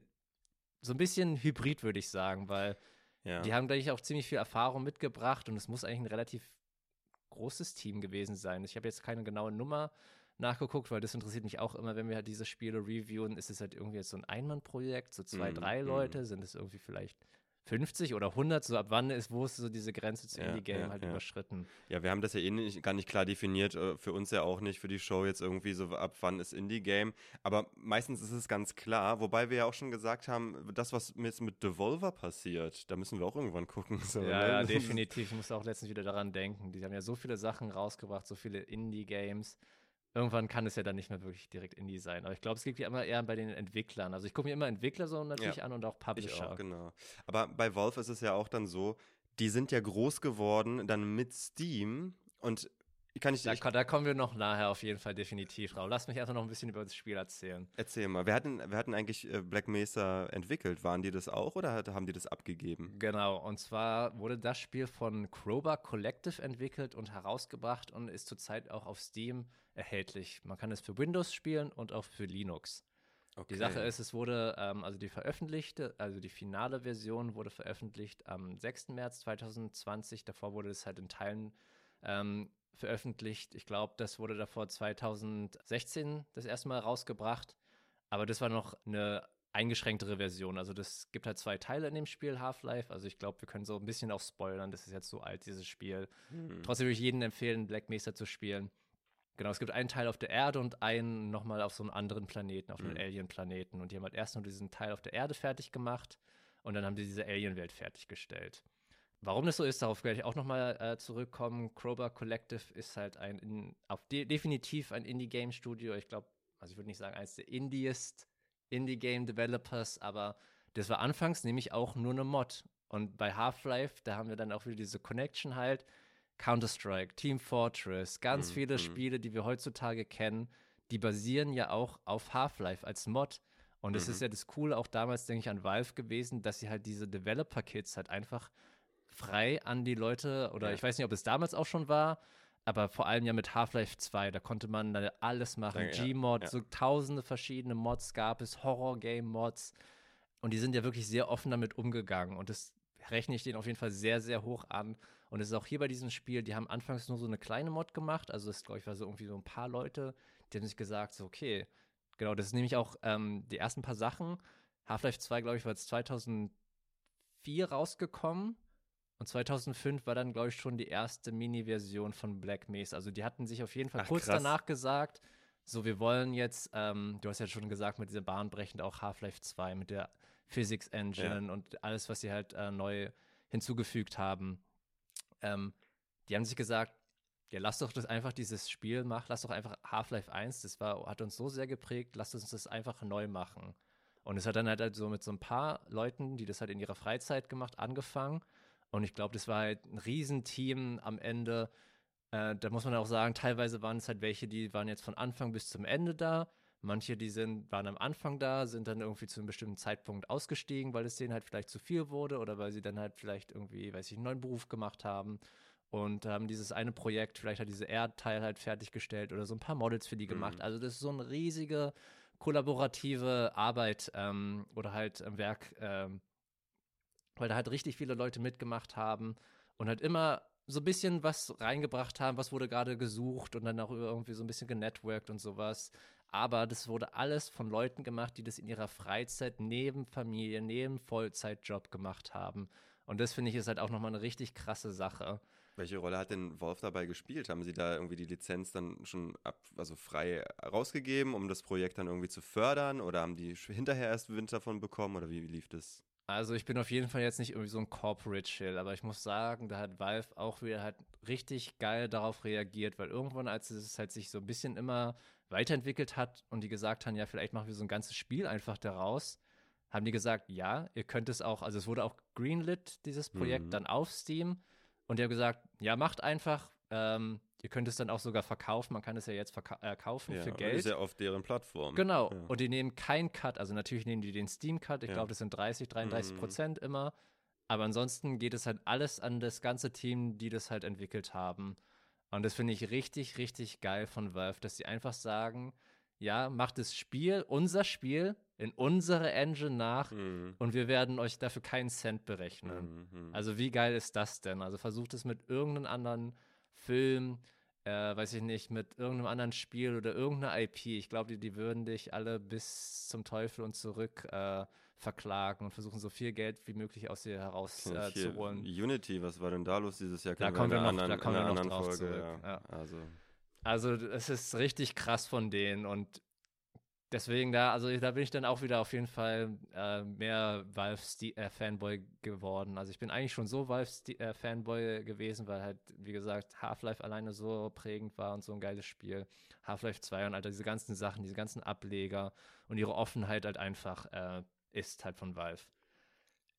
so ein bisschen hybrid, würde ich sagen, weil ja. die haben, denke ich, auch ziemlich viel Erfahrung mitgebracht und es muss eigentlich ein relativ großes Team gewesen sein. Ich habe jetzt keine genaue Nummer nachgeguckt, weil das interessiert mich auch immer, wenn wir halt diese Spiele reviewen. Ist es halt irgendwie jetzt so ein Einmannprojekt, so zwei, mm, drei mm. Leute? Sind es irgendwie vielleicht 50 oder 100, so ab wann ist, wo ist so diese Grenze zu ja, Indie-Game ja, halt ja. überschritten? Ja, wir haben das ja eh nicht, gar nicht klar definiert, äh, für uns ja auch nicht, für die Show jetzt irgendwie so ab wann ist Indie-Game, aber meistens ist es ganz klar, wobei wir ja auch schon gesagt haben, das, was jetzt mit Devolver passiert, da müssen wir auch irgendwann gucken. So, ja, ne? ja, definitiv, ich muss auch letztens wieder daran denken, die haben ja so viele Sachen rausgebracht, so viele Indie-Games, irgendwann kann es ja dann nicht mehr wirklich direkt Indie sein. Aber ich glaube, es geht ja immer eher bei den Entwicklern. Also ich gucke mir immer Entwickler so natürlich ja, an und auch Publisher. Ich auch, genau. Aber bei Valve ist es ja auch dann so, die sind ja groß geworden dann mit Steam und kann ich, da, ich, da, kommen wir noch nachher auf jeden Fall definitiv drauf. Lass mich einfach noch ein bisschen über das Spiel erzählen. Erzähl mal. Wer hatten, wer hatten eigentlich äh, Black Mesa entwickelt? Waren die das auch oder haben die das abgegeben? Genau. Und zwar wurde das Spiel von Crowbar Collective entwickelt und herausgebracht und ist zurzeit auch auf Steam erhältlich. Man kann es für Windows spielen und auch für Linux. Okay. Die Sache ist, es wurde, ähm, also die veröffentlichte, also die finale Version wurde veröffentlicht am 6. März 2020. Davor wurde es halt in Teilen ähm, veröffentlicht. Ich glaube, das wurde davor 2016 das erste Mal rausgebracht. Aber das war noch eine eingeschränktere Version. Also das gibt halt zwei Teile in dem Spiel Half-Life. Also ich glaube, wir können so ein bisschen auch spoilern. Das ist jetzt so alt, dieses Spiel. Hm. Trotzdem würde ich jedem empfehlen, Black Mesa zu spielen. Genau, es gibt einen Teil auf der Erde und einen nochmal auf so einem anderen Planeten, auf einem mhm. Alien-Planeten. Und die haben halt erst nur diesen Teil auf der Erde fertig gemacht und dann haben die diese Alien-Welt fertiggestellt. Warum das so ist, darauf werde ich auch nochmal äh, zurückkommen. Crowbar Collective ist halt ein, in, auf de definitiv ein Indie-Game-Studio. Ich glaube, also ich würde nicht sagen, eines der Indiest Indie-Game-Developers, aber das war anfangs nämlich auch nur eine Mod. Und bei Half-Life, da haben wir dann auch wieder diese Connection halt. Counter-Strike, Team Fortress, ganz mhm. viele mhm. Spiele, die wir heutzutage kennen, die basieren ja auch auf Half-Life als Mod. Und es mhm. ist ja das Coole auch damals, denke ich, an Valve gewesen, dass sie halt diese Developer-Kits halt einfach frei an die Leute, oder ja. ich weiß nicht, ob es damals auch schon war, aber vor allem ja mit Half-Life 2, da konnte man da alles machen. Gmod, ja. so tausende verschiedene Mods gab es, Horror-Game-Mods. Und die sind ja wirklich sehr offen damit umgegangen. Und das rechne ich denen auf jeden Fall sehr, sehr hoch an. Und es ist auch hier bei diesem Spiel, die haben anfangs nur so eine kleine Mod gemacht. Also, das glaube ich, war so irgendwie so ein paar Leute, die haben sich gesagt, so, okay, genau, das ist nämlich auch ähm, die ersten paar Sachen. Half-Life 2, glaube ich, war jetzt 2004 rausgekommen. Und 2005 war dann, glaube ich, schon die erste Mini-Version von Black Mesa. Also die hatten sich auf jeden Fall Ach, kurz krass. danach gesagt, so wir wollen jetzt, ähm, du hast ja schon gesagt, mit dieser bahnbrechend auch Half-Life 2, mit der Physics Engine ja. und alles, was sie halt äh, neu hinzugefügt haben. Ähm, die haben sich gesagt, ja, lass doch das einfach dieses Spiel machen, lass doch einfach Half-Life 1, das war, hat uns so sehr geprägt, lass uns das einfach neu machen. Und es hat dann halt, halt so mit so ein paar Leuten, die das halt in ihrer Freizeit gemacht, angefangen. Und ich glaube, das war halt ein Riesenteam am Ende. Äh, da muss man auch sagen, teilweise waren es halt welche, die waren jetzt von Anfang bis zum Ende da. Manche, die sind, waren am Anfang da, sind dann irgendwie zu einem bestimmten Zeitpunkt ausgestiegen, weil es denen halt vielleicht zu viel wurde oder weil sie dann halt vielleicht irgendwie, weiß ich, einen neuen Beruf gemacht haben und haben dieses eine Projekt, vielleicht hat diese Erdteil halt fertiggestellt oder so ein paar Models für die mhm. gemacht. Also das ist so eine riesige kollaborative Arbeit ähm, oder halt ein Werk, ähm, weil da halt richtig viele Leute mitgemacht haben und halt immer so ein bisschen was reingebracht haben, was wurde gerade gesucht und dann auch irgendwie so ein bisschen genetworked und sowas. Aber das wurde alles von Leuten gemacht, die das in ihrer Freizeit neben Familie, neben Vollzeitjob gemacht haben. Und das finde ich ist halt auch nochmal eine richtig krasse Sache. Welche Rolle hat denn Wolf dabei gespielt? Haben Sie da irgendwie die Lizenz dann schon ab, also frei rausgegeben, um das Projekt dann irgendwie zu fördern? Oder haben die hinterher erst Wind davon bekommen? Oder wie, wie lief das? Also ich bin auf jeden Fall jetzt nicht irgendwie so ein Corporate Chill, aber ich muss sagen, da hat Valve auch wieder halt richtig geil darauf reagiert, weil irgendwann, als es halt sich so ein bisschen immer weiterentwickelt hat und die gesagt haben, ja, vielleicht machen wir so ein ganzes Spiel einfach daraus, haben die gesagt, ja, ihr könnt es auch, also es wurde auch greenlit, dieses Projekt, mhm. dann auf Steam und die haben gesagt, ja, macht einfach, ähm, Ihr könnt es dann auch sogar verkaufen. Man kann es ja jetzt äh, kaufen ja, für Geld. Ist ja auf deren Plattform. Genau. Ja. Und die nehmen keinen Cut. Also natürlich nehmen die den Steam-Cut. Ich ja. glaube, das sind 30, 33 mhm. Prozent immer. Aber ansonsten geht es halt alles an das ganze Team, die das halt entwickelt haben. Und das finde ich richtig, richtig geil von Valve, dass sie einfach sagen, ja, macht das Spiel, unser Spiel, in unsere Engine nach mhm. und wir werden euch dafür keinen Cent berechnen. Mhm. mhm. Also wie geil ist das denn? Also versucht es mit irgendeinem anderen Film, äh, weiß ich nicht, mit irgendeinem anderen Spiel oder irgendeiner IP. Ich glaube, die, die würden dich alle bis zum Teufel und zurück äh, verklagen und versuchen, so viel Geld wie möglich aus dir herauszuholen. Äh, Unity, was war denn da los dieses Jahr? Da kommen wir, noch, anderen, da kommen wir noch drauf Folge, zurück. Ja. Ja. Also. also es ist richtig krass von denen und deswegen da, also da bin ich dann auch wieder auf jeden Fall äh, mehr Valve-Fanboy äh, geworden. Also ich bin eigentlich schon so Valve-Fanboy äh, gewesen, weil halt, wie gesagt, Half-Life alleine so prägend war und so ein geiles Spiel. Half-Life 2 und Alter, diese ganzen Sachen, diese ganzen Ableger und ihre Offenheit halt einfach äh, ist halt von Valve.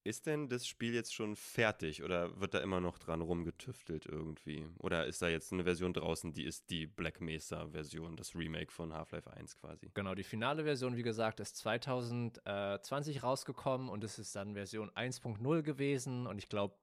Ist denn das Spiel jetzt schon fertig oder wird da immer noch dran rumgetüftelt irgendwie? Oder ist da jetzt eine Version draußen, die ist die Black Mesa-Version, das Remake von Half-Life 1 quasi? Genau, die finale Version, wie gesagt, ist 2020 rausgekommen und es ist dann Version 1.0 gewesen und ich glaube,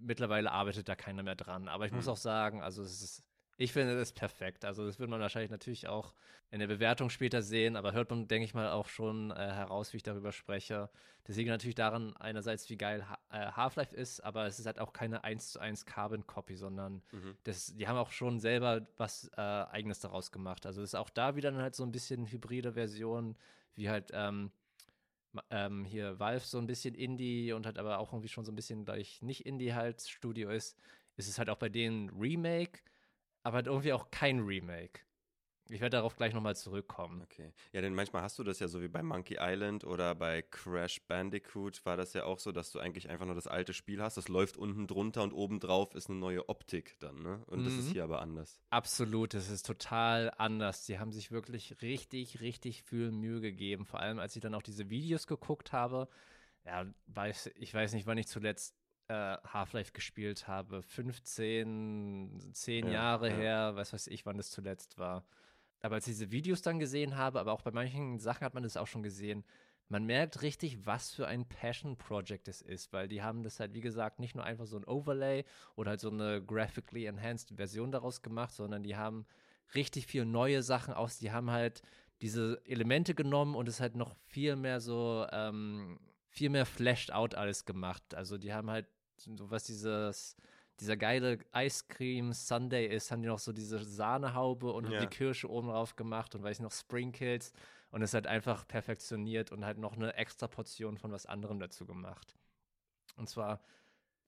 mittlerweile arbeitet da keiner mehr dran. Aber ich hm. muss auch sagen, also es ist ich finde das perfekt. Also das wird man wahrscheinlich natürlich auch in der Bewertung später sehen, aber hört man, denke ich mal, auch schon äh, heraus, wie ich darüber spreche. Das liegt natürlich daran, einerseits, wie geil ha äh, Half-Life ist, aber es ist halt auch keine 1 zu 1 Carbon-Copy, sondern mhm. das, die haben auch schon selber was äh, Eigenes daraus gemacht. Also es ist auch da wieder dann halt so ein bisschen hybride Version, wie halt ähm, ähm, hier Valve so ein bisschen Indie und halt aber auch irgendwie schon so ein bisschen gleich nicht Indie halt Studio ist, ist es halt auch bei denen Remake aber irgendwie auch kein Remake. Ich werde darauf gleich nochmal zurückkommen. Okay. Ja, denn manchmal hast du das ja so wie bei Monkey Island oder bei Crash Bandicoot war das ja auch so, dass du eigentlich einfach nur das alte Spiel hast. Das läuft unten drunter und oben drauf ist eine neue Optik dann, ne? Und mhm. das ist mhm. hier aber anders. Absolut, das ist total anders. Sie haben sich wirklich richtig, richtig viel Mühe gegeben. Vor allem, als ich dann auch diese Videos geguckt habe. Ja, weiß, ich weiß nicht, wann ich zuletzt äh, Half-Life gespielt habe. 15, 10 ja, Jahre ja. her, was weiß ich, wann das zuletzt war. Aber als ich diese Videos dann gesehen habe, aber auch bei manchen Sachen hat man das auch schon gesehen, man merkt richtig, was für ein Passion-Project es ist, weil die haben das halt, wie gesagt, nicht nur einfach so ein Overlay oder halt so eine graphically enhanced Version daraus gemacht, sondern die haben richtig viel neue Sachen aus. Die haben halt diese Elemente genommen und es halt noch viel mehr so, ähm, viel mehr flashed out alles gemacht. Also die haben halt so was dieses, dieser geile Ice Cream Sunday ist, haben die noch so diese Sahnehaube und ja. die Kirsche oben drauf gemacht und weiß ich noch Sprinkles und es halt einfach perfektioniert und halt noch eine extra Portion von was anderem dazu gemacht. Und zwar,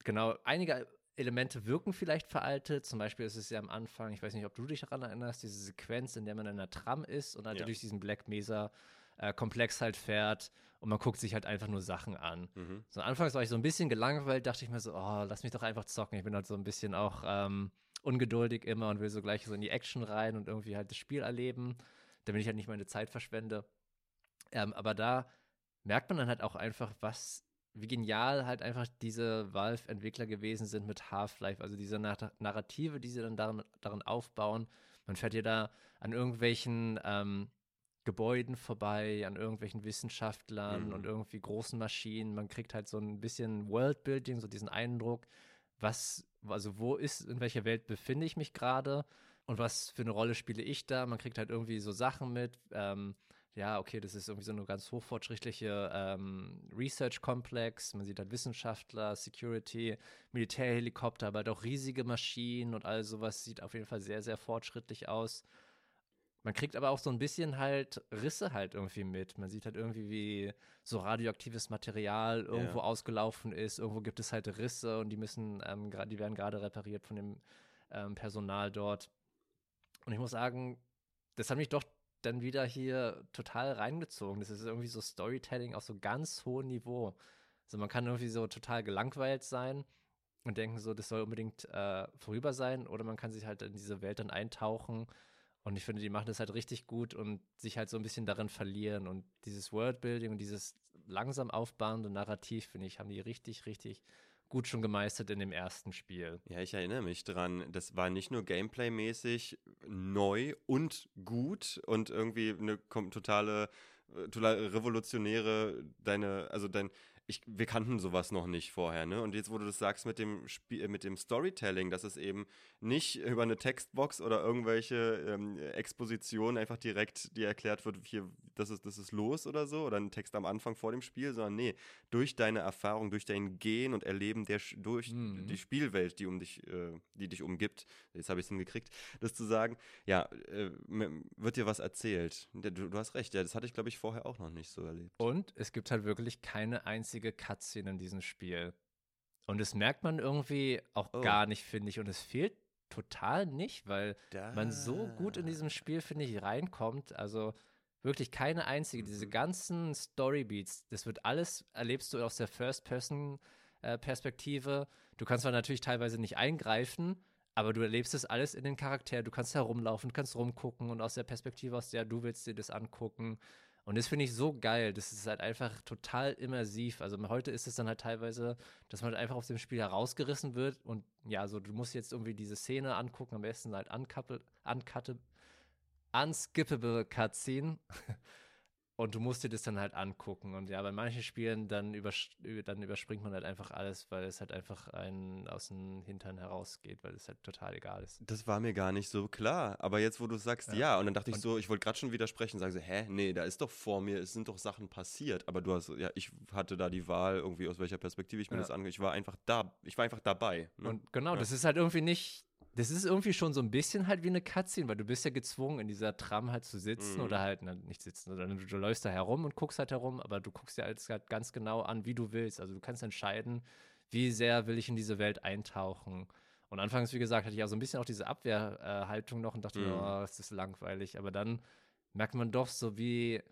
genau, einige Elemente wirken vielleicht veraltet. Zum Beispiel ist es ja am Anfang, ich weiß nicht, ob du dich daran erinnerst, diese Sequenz, in der man in einer Tram ist und halt ja. durch diesen Black Mesa äh, Komplex halt fährt und man guckt sich halt einfach nur Sachen an. Mhm. So anfangs war ich so ein bisschen gelangweilt, dachte ich mir so, oh, lass mich doch einfach zocken. Ich bin halt so ein bisschen auch ähm, ungeduldig immer und will so gleich so in die Action rein und irgendwie halt das Spiel erleben, damit ich halt nicht meine Zeit verschwende. Ähm, aber da merkt man dann halt auch einfach, was wie genial halt einfach diese Valve-Entwickler gewesen sind mit Half-Life, also diese Narrative, die sie dann darin, darin aufbauen. Man fährt ja da an irgendwelchen ähm, Gebäuden vorbei, an irgendwelchen Wissenschaftlern mhm. und irgendwie großen Maschinen. Man kriegt halt so ein bisschen Worldbuilding, so diesen Eindruck, was, also wo ist, in welcher Welt befinde ich mich gerade und was für eine Rolle spiele ich da? Man kriegt halt irgendwie so Sachen mit. Ähm, ja, okay, das ist irgendwie so eine ganz hochfortschrittliche ähm, Research-Komplex. Man sieht halt Wissenschaftler, Security, Militärhelikopter, aber halt auch riesige Maschinen und all sowas sieht auf jeden Fall sehr, sehr fortschrittlich aus man kriegt aber auch so ein bisschen halt Risse halt irgendwie mit. Man sieht halt irgendwie, wie so radioaktives Material irgendwo ja. ausgelaufen ist. Irgendwo gibt es halt Risse und die müssen, ähm, die werden gerade repariert von dem ähm, Personal dort. Und ich muss sagen, das hat mich doch dann wieder hier total reingezogen. Das ist irgendwie so Storytelling auf so ganz hohem Niveau. Also man kann irgendwie so total gelangweilt sein und denken so, das soll unbedingt äh, vorüber sein, oder man kann sich halt in diese Welt dann eintauchen. Und ich finde, die machen das halt richtig gut und sich halt so ein bisschen darin verlieren. Und dieses Worldbuilding und dieses langsam aufbauende Narrativ, finde ich, haben die richtig, richtig gut schon gemeistert in dem ersten Spiel. Ja, ich erinnere mich dran. Das war nicht nur Gameplay-mäßig neu und gut und irgendwie eine totale, äh, totale revolutionäre, deine, also dein, ich, wir kannten sowas noch nicht vorher, ne? Und jetzt, wo du das sagst mit dem Spiel, äh, mit dem Storytelling, dass es eben nicht über eine Textbox oder irgendwelche ähm, Expositionen einfach direkt dir erklärt wird, hier, das ist, das ist los oder so, oder ein Text am Anfang vor dem Spiel, sondern nee, durch deine Erfahrung, durch dein Gehen und Erleben der, durch mhm. die Spielwelt, die um dich, äh, die dich umgibt, jetzt habe ich es hingekriegt, das zu sagen, ja, äh, wird dir was erzählt. Du, du hast recht, ja, das hatte ich, glaube ich, vorher auch noch nicht so erlebt. Und es gibt halt wirklich keine einzige einzige Cutscene in diesem Spiel. Und das merkt man irgendwie auch oh. gar nicht, finde ich. Und es fehlt total nicht, weil da. man so gut in diesem Spiel, finde ich, reinkommt. Also wirklich keine einzige. Mhm. Diese ganzen Storybeats, das wird alles, erlebst du aus der First-Person-Perspektive. Äh, du kannst zwar natürlich teilweise nicht eingreifen, aber du erlebst es alles in den Charakter. Du kannst herumlaufen, kannst rumgucken und aus der Perspektive, aus der du willst dir das angucken. Und das finde ich so geil. Das ist halt einfach total immersiv. Also heute ist es dann halt teilweise, dass man halt einfach aus dem Spiel herausgerissen wird und ja, so du musst jetzt irgendwie diese Szene angucken, am besten halt uncutte, uncutte, unskippable Cutscene. Und du musst dir das dann halt angucken. Und ja, bei manchen Spielen dann, übers dann überspringt man halt einfach alles, weil es halt einfach einen aus dem Hintern herausgeht, weil es halt total egal ist. Das war mir gar nicht so klar. Aber jetzt, wo du sagst, ja, ja und dann dachte ich so, ich wollte gerade schon widersprechen, sagen so, hä, nee, da ist doch vor mir, es sind doch Sachen passiert. Aber du hast, ja, ich hatte da die Wahl, irgendwie aus welcher Perspektive ich mir ja. das angehe. Ich war einfach da, ich war einfach dabei. Ne? Und genau, ja. das ist halt irgendwie nicht das ist irgendwie schon so ein bisschen halt wie eine Cutscene, weil du bist ja gezwungen, in dieser Tram halt zu sitzen mm. oder halt na, nicht sitzen, sondern du, du, läufst da herum und guckst halt herum, aber du guckst dir alles halt ganz genau an, wie du willst. Also du kannst entscheiden, wie sehr will ich in diese Welt eintauchen. Und anfangs, wie gesagt, hatte ich auch so ein bisschen auch diese Abwehrhaltung äh, noch und dachte, mm. oh, das ist langweilig. Aber dann merkt man doch so, wie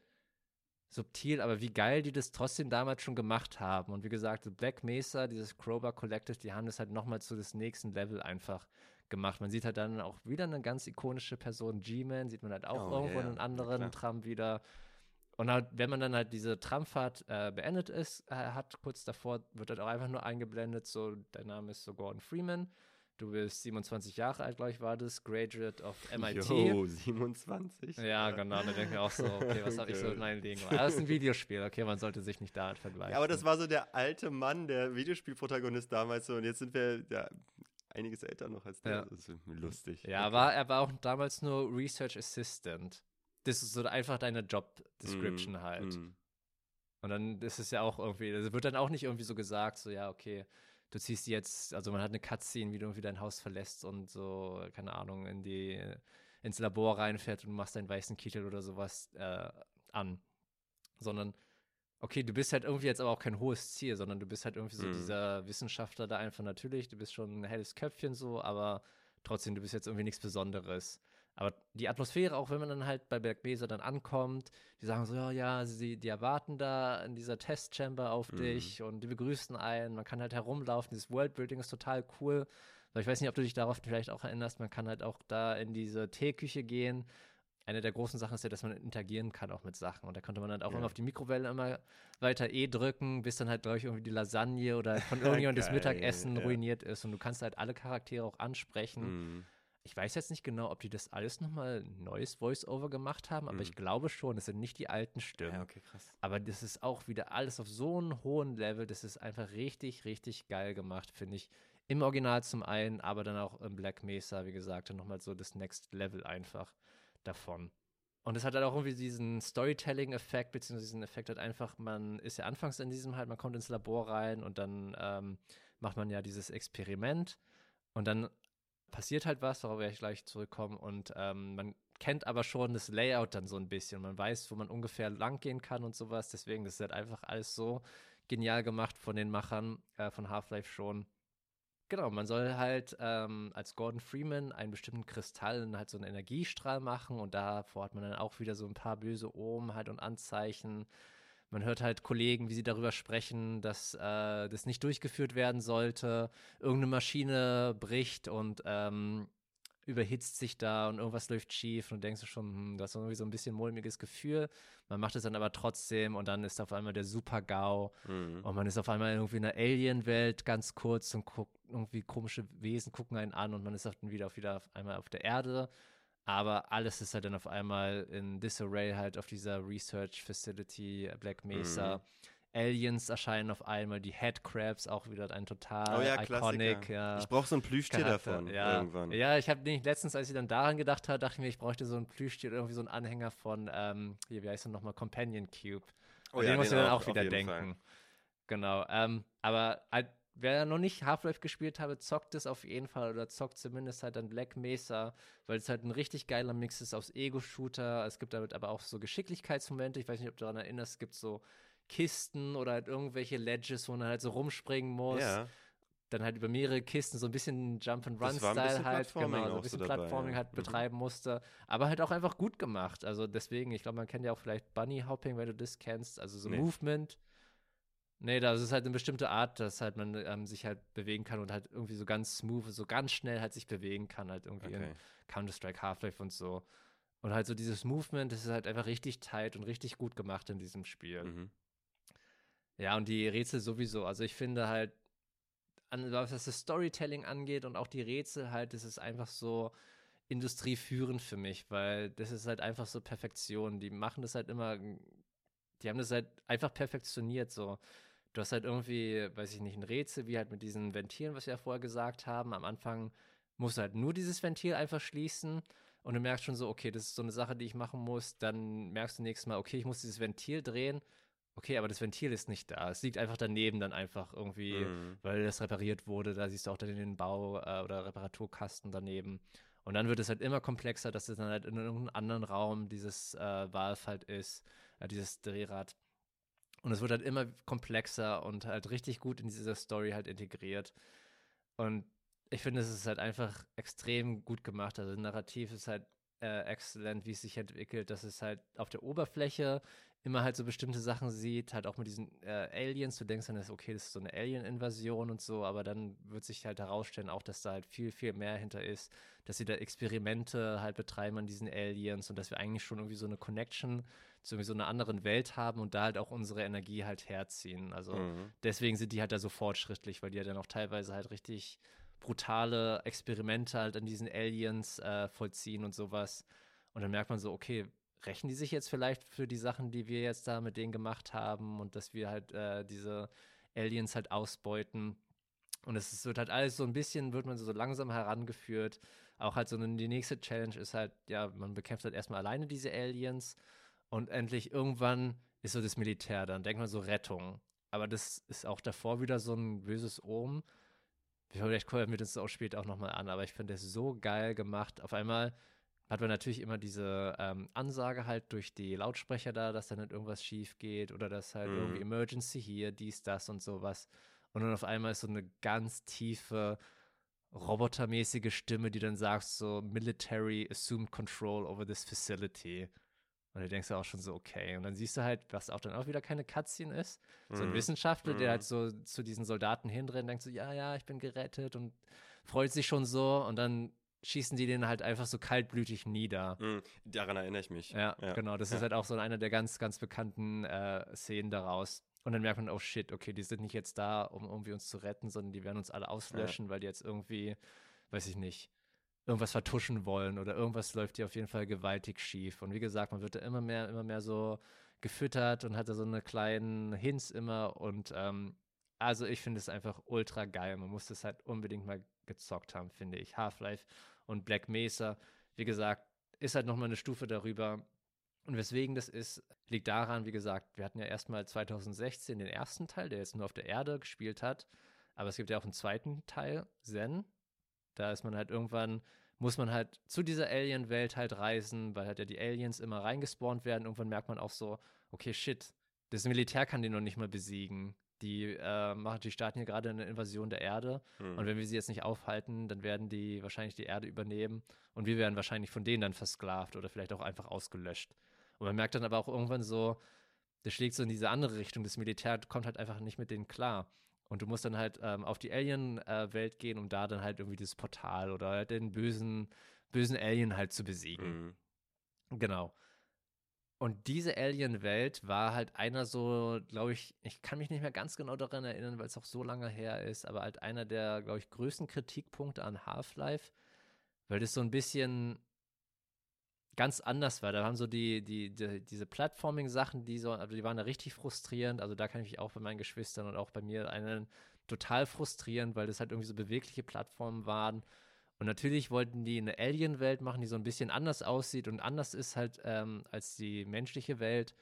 subtil, aber wie geil die das trotzdem damals schon gemacht haben. Und wie gesagt, Black Mesa, dieses Crowbar Collective, die haben das halt nochmal zu das nächsten Level einfach gemacht. Man sieht halt dann auch wieder eine ganz ikonische Person, G-Man, sieht man halt auch oh, irgendwo yeah, in einem anderen ja, Tram wieder. Und halt, wenn man dann halt diese Tramfahrt äh, beendet ist, äh, hat kurz davor, wird halt auch einfach nur eingeblendet, so, dein Name ist so Gordon Freeman. Du bist 27 Jahre alt, glaube ich, war das, Graduate of MIT. Oh, 27? Ja, genau. Da denke ich auch so, okay, was habe ich so in meinem Leben gemacht? Das ist ein Videospiel, okay, man sollte sich nicht damit vergleichen. Ja, aber das war so der alte Mann, der Videospielprotagonist damals so. Und jetzt sind wir, ja, einiges älter noch als der. Ja. Das ist lustig. Ja, okay. war, er war auch damals nur Research Assistant. Das ist so einfach deine Job Description mm, halt. Mm. Und dann ist es ja auch irgendwie, das wird dann auch nicht irgendwie so gesagt, so ja, okay, du ziehst jetzt, also man hat eine Cutscene, wie du irgendwie dein Haus verlässt und so, keine Ahnung, in die, ins Labor reinfährt und machst deinen weißen Kittel oder sowas äh, an. Sondern okay, du bist halt irgendwie jetzt aber auch kein hohes Ziel, sondern du bist halt irgendwie so mhm. dieser Wissenschaftler da einfach natürlich, du bist schon ein helles Köpfchen so, aber trotzdem, du bist jetzt irgendwie nichts Besonderes. Aber die Atmosphäre, auch wenn man dann halt bei Bergbeser dann ankommt, die sagen so, ja, ja, sie, die erwarten da in dieser Testchamber auf mhm. dich und die begrüßen einen, man kann halt herumlaufen, dieses Worldbuilding ist total cool. Weil ich weiß nicht, ob du dich darauf vielleicht auch erinnerst, man kann halt auch da in diese Teeküche gehen eine der großen Sachen ist ja, dass man interagieren kann auch mit Sachen. Und da konnte man dann auch ja. immer auf die Mikrowelle immer weiter E drücken, bis dann halt, glaube ich, irgendwie die Lasagne oder von irgendjemandem das Mittagessen ja. ruiniert ist. Und du kannst halt alle Charaktere auch ansprechen. Mhm. Ich weiß jetzt nicht genau, ob die das alles nochmal neues Voice-Over gemacht haben, aber mhm. ich glaube schon, es sind nicht die alten Stimmen. Ja, okay, krass. Aber das ist auch wieder alles auf so einem hohen Level. Das ist einfach richtig, richtig geil gemacht, finde ich. Im Original zum einen, aber dann auch im Black Mesa, wie gesagt, nochmal so das Next Level einfach davon. Und es hat halt auch irgendwie diesen Storytelling-Effekt, beziehungsweise diesen Effekt hat einfach, man ist ja anfangs in diesem halt, man kommt ins Labor rein und dann ähm, macht man ja dieses Experiment und dann passiert halt was, darauf werde ich gleich zurückkommen und ähm, man kennt aber schon das Layout dann so ein bisschen. Man weiß, wo man ungefähr lang gehen kann und sowas. Deswegen, das ist halt einfach alles so genial gemacht von den Machern äh, von Half-Life schon. Genau, man soll halt ähm, als Gordon Freeman einen bestimmten Kristall halt so einen Energiestrahl machen und davor hat man dann auch wieder so ein paar böse Omen halt und Anzeichen. Man hört halt Kollegen, wie sie darüber sprechen, dass äh, das nicht durchgeführt werden sollte. Irgendeine Maschine bricht und ähm, überhitzt sich da und irgendwas läuft schief und denkst du schon, hm, das ist irgendwie so ein bisschen mulmiges Gefühl. Man macht es dann aber trotzdem und dann ist auf einmal der Super-GAU mhm. und man ist auf einmal irgendwie in einer Alien-Welt ganz kurz und guckt irgendwie komische Wesen gucken einen an und man ist dann wieder auf, wieder auf einmal auf der Erde. Aber alles ist halt dann auf einmal in Disarray halt auf dieser Research Facility Black Mesa. Mhm Aliens erscheinen auf einmal, die Headcrabs auch wieder ein total oh ja, iconic. Ja, ich brauche so ein Plüschtier Charakter. davon ja. irgendwann. Ja, ich habe nicht letztens, als ich dann daran gedacht habe, dachte ich mir, ich bräuchte so ein Plüschtier oder irgendwie so einen Anhänger von, ähm, hier, wie heißt er nochmal, Companion Cube. Oh, ja, den muss ich dann auch, wieder denken. Fall. Genau. Ähm, aber halt, wer noch nicht Half-Life gespielt habe, zockt es auf jeden Fall oder zockt zumindest halt dann Black Mesa, weil es halt ein richtig geiler Mix ist aus Ego-Shooter. Es gibt damit aber auch so Geschicklichkeitsmomente. Ich weiß nicht, ob du daran erinnerst, es gibt so Kisten oder halt irgendwelche Ledges, wo man halt so rumspringen muss. Ja. Dann halt über mehrere Kisten, so ein bisschen Jump-and-Run-Style halt, genau, so ein bisschen so Plattforming dabei, halt mhm. betreiben musste. Aber halt auch einfach gut gemacht. Also deswegen, ich glaube, man kennt ja auch vielleicht Bunny Hopping, wenn du das kennst. Also so nee. Movement. Nee, das ist halt eine bestimmte Art, dass halt man ähm, sich halt bewegen kann und halt irgendwie so ganz smooth, so ganz schnell halt sich bewegen kann, halt irgendwie okay. in Counter-Strike, Half-Life und so. Und halt so dieses Movement, das ist halt einfach richtig tight und richtig gut gemacht in diesem Spiel. Mhm. Ja, und die Rätsel sowieso. Also ich finde halt, was das Storytelling angeht und auch die Rätsel halt, das ist einfach so industrieführend für mich, weil das ist halt einfach so Perfektion. Die machen das halt immer, die haben das halt einfach perfektioniert so. Du hast halt irgendwie, weiß ich nicht, ein Rätsel, wie halt mit diesen Ventilen, was wir ja vorher gesagt haben. Am Anfang musst du halt nur dieses Ventil einfach schließen und du merkst schon so, okay, das ist so eine Sache, die ich machen muss. Dann merkst du nächstes Mal, okay, ich muss dieses Ventil drehen okay, aber das Ventil ist nicht da. Es liegt einfach daneben dann einfach irgendwie, mhm. weil das repariert wurde. Da siehst du auch dann den Bau- äh, oder Reparaturkasten daneben. Und dann wird es halt immer komplexer, dass es dann halt in irgendeinem anderen Raum dieses äh, Valve halt ist, äh, dieses Drehrad. Und es wird halt immer komplexer und halt richtig gut in diese Story halt integriert. Und ich finde, es ist halt einfach extrem gut gemacht. Also Narrativ ist halt äh, exzellent, wie es sich entwickelt, dass es halt auf der Oberfläche immer halt so bestimmte Sachen sieht, halt auch mit diesen äh, Aliens. Du denkst dann, okay, das ist so eine Alien-Invasion und so, aber dann wird sich halt herausstellen, auch, dass da halt viel, viel mehr hinter ist, dass sie da Experimente halt betreiben an diesen Aliens und dass wir eigentlich schon irgendwie so eine Connection zu irgendwie so einer anderen Welt haben und da halt auch unsere Energie halt herziehen. Also mhm. deswegen sind die halt da so fortschrittlich, weil die ja dann auch teilweise halt richtig brutale Experimente halt an diesen Aliens äh, vollziehen und sowas. Und dann merkt man so, okay, rächen die sich jetzt vielleicht für die Sachen, die wir jetzt da mit denen gemacht haben und dass wir halt äh, diese Aliens halt ausbeuten. Und es wird halt alles so ein bisschen, wird man so langsam herangeführt. Auch halt so eine, die nächste Challenge ist halt, ja, man bekämpft halt erstmal alleine diese Aliens und endlich irgendwann ist so das Militär, dann denkt man so Rettung. Aber das ist auch davor wieder so ein böses Ohm. Vielleicht gucken wir das auch später auch nochmal an, aber ich finde das so geil gemacht. Auf einmal hat man natürlich immer diese ähm, Ansage halt durch die Lautsprecher da, dass dann halt irgendwas schief geht oder dass halt mhm. irgendwie Emergency hier, dies, das und sowas. Und dann auf einmal ist so eine ganz tiefe, robotermäßige Stimme, die dann sagt so, Military assumed control over this facility. Und du denkst auch schon so, okay. Und dann siehst du halt, was auch dann auch wieder keine Cutscene ist. So ein mhm. Wissenschaftler, der mhm. halt so zu diesen Soldaten hindreht und denkt so, ja, ja, ich bin gerettet und freut sich schon so. Und dann schießen die den halt einfach so kaltblütig nieder. Mhm, daran erinnere ich mich. Ja, ja. genau. Das ja. ist halt auch so eine der ganz, ganz bekannten äh, Szenen daraus. Und dann merkt man, oh shit, okay, die sind nicht jetzt da, um irgendwie uns zu retten, sondern die werden uns alle auslöschen, ja. weil die jetzt irgendwie, weiß ich nicht, irgendwas vertuschen wollen oder irgendwas läuft hier auf jeden Fall gewaltig schief. Und wie gesagt, man wird da immer mehr, immer mehr so gefüttert und hat da so eine kleinen Hints immer und ähm, also ich finde es einfach ultra geil. Man muss das halt unbedingt mal gezockt haben, finde ich. Half-Life und Black Mesa, wie gesagt, ist halt nochmal eine Stufe darüber. Und weswegen das ist, liegt daran, wie gesagt, wir hatten ja erstmal 2016 den ersten Teil, der jetzt nur auf der Erde gespielt hat. Aber es gibt ja auch einen zweiten Teil, Zen. Da ist man halt irgendwann, muss man halt zu dieser Alien-Welt halt reisen, weil halt ja die Aliens immer reingespawnt werden. Irgendwann merkt man auch so, okay, shit, das Militär kann den noch nicht mal besiegen. Die, äh, machen, die starten hier gerade eine Invasion der Erde. Hm. Und wenn wir sie jetzt nicht aufhalten, dann werden die wahrscheinlich die Erde übernehmen. Und wir werden wahrscheinlich von denen dann versklavt oder vielleicht auch einfach ausgelöscht. Und man merkt dann aber auch irgendwann so, das schlägt so in diese andere Richtung. Das Militär kommt halt einfach nicht mit denen klar. Und du musst dann halt ähm, auf die Alien-Welt äh, gehen, um da dann halt irgendwie das Portal oder den bösen, bösen Alien halt zu besiegen. Mhm. Genau. Und diese Alien-Welt war halt einer so, glaube ich, ich kann mich nicht mehr ganz genau daran erinnern, weil es auch so lange her ist, aber halt einer der, glaube ich, größten Kritikpunkte an Half-Life, weil das so ein bisschen ganz anders war. Da haben so die, die, die diese Platforming-Sachen, die so, also die waren da richtig frustrierend. Also da kann ich mich auch bei meinen Geschwistern und auch bei mir einen total frustrierend, weil das halt irgendwie so bewegliche Plattformen waren. Und natürlich wollten die eine Alien-Welt machen, die so ein bisschen anders aussieht und anders ist halt ähm, als die menschliche Welt.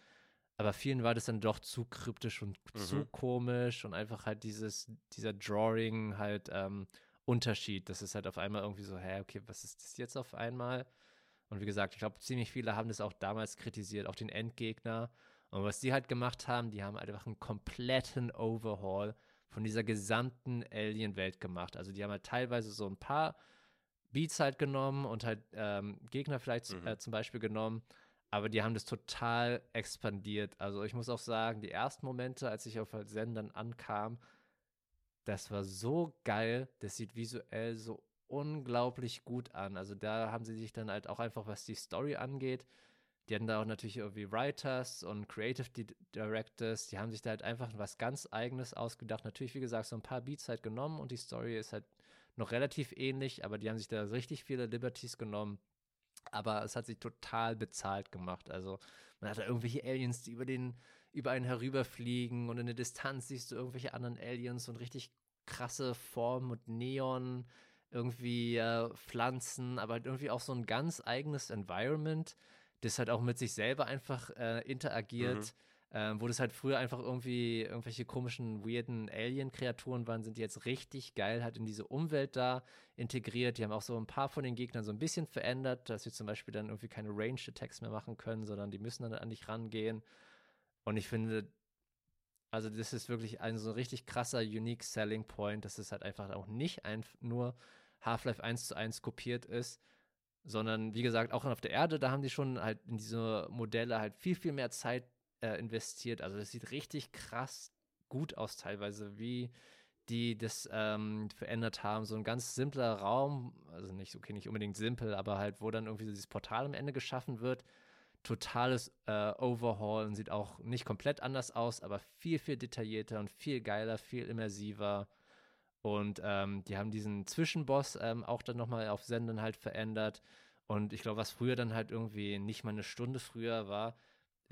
Aber vielen war das dann doch zu kryptisch und mhm. zu komisch und einfach halt dieses, dieser Drawing halt ähm, Unterschied. Das ist halt auf einmal irgendwie so, hä, okay, was ist das jetzt auf einmal? Und wie gesagt, ich glaube, ziemlich viele haben das auch damals kritisiert, auch den Endgegner. Und was die halt gemacht haben, die haben einfach einen kompletten Overhaul von dieser gesamten Alien-Welt gemacht. Also die haben halt teilweise so ein paar Beats halt genommen und halt ähm, Gegner vielleicht mhm. äh, zum Beispiel genommen, aber die haben das total expandiert. Also ich muss auch sagen, die ersten Momente, als ich auf halt Sendern ankam, das war so geil. Das sieht visuell so unglaublich gut an. Also da haben sie sich dann halt auch einfach, was die Story angeht, die hatten da auch natürlich irgendwie Writers und Creative Directors, die haben sich da halt einfach was ganz Eigenes ausgedacht. Natürlich, wie gesagt, so ein paar Beats halt genommen und die Story ist halt noch relativ ähnlich, aber die haben sich da richtig viele Liberties genommen. Aber es hat sich total bezahlt gemacht. Also man hat da irgendwelche Aliens, die über den, über einen herüberfliegen und in der Distanz siehst du irgendwelche anderen Aliens und richtig krasse Formen und Neon irgendwie äh, Pflanzen, aber halt irgendwie auch so ein ganz eigenes Environment, das halt auch mit sich selber einfach äh, interagiert. Mhm. Ähm, wo das halt früher einfach irgendwie irgendwelche komischen, weirden Alien-Kreaturen waren, sind die jetzt richtig geil halt in diese Umwelt da integriert. Die haben auch so ein paar von den Gegnern so ein bisschen verändert, dass wir zum Beispiel dann irgendwie keine Range-Attacks mehr machen können, sondern die müssen dann an dich rangehen. Und ich finde, also das ist wirklich ein so richtig krasser, unique Selling Point, dass es halt einfach auch nicht ein, nur Half-Life 1 zu 1 kopiert ist, sondern wie gesagt, auch auf der Erde, da haben die schon halt in diese Modelle halt viel, viel mehr Zeit äh, investiert. Also das sieht richtig krass gut aus teilweise, wie die das ähm, verändert haben. So ein ganz simpler Raum, also nicht, okay, nicht unbedingt simpel, aber halt, wo dann irgendwie dieses Portal am Ende geschaffen wird. Totales äh, Overhaul und sieht auch nicht komplett anders aus, aber viel, viel detaillierter und viel geiler, viel immersiver. Und ähm, die haben diesen Zwischenboss ähm, auch dann nochmal auf Senden halt verändert. Und ich glaube, was früher dann halt irgendwie nicht mal eine Stunde früher war,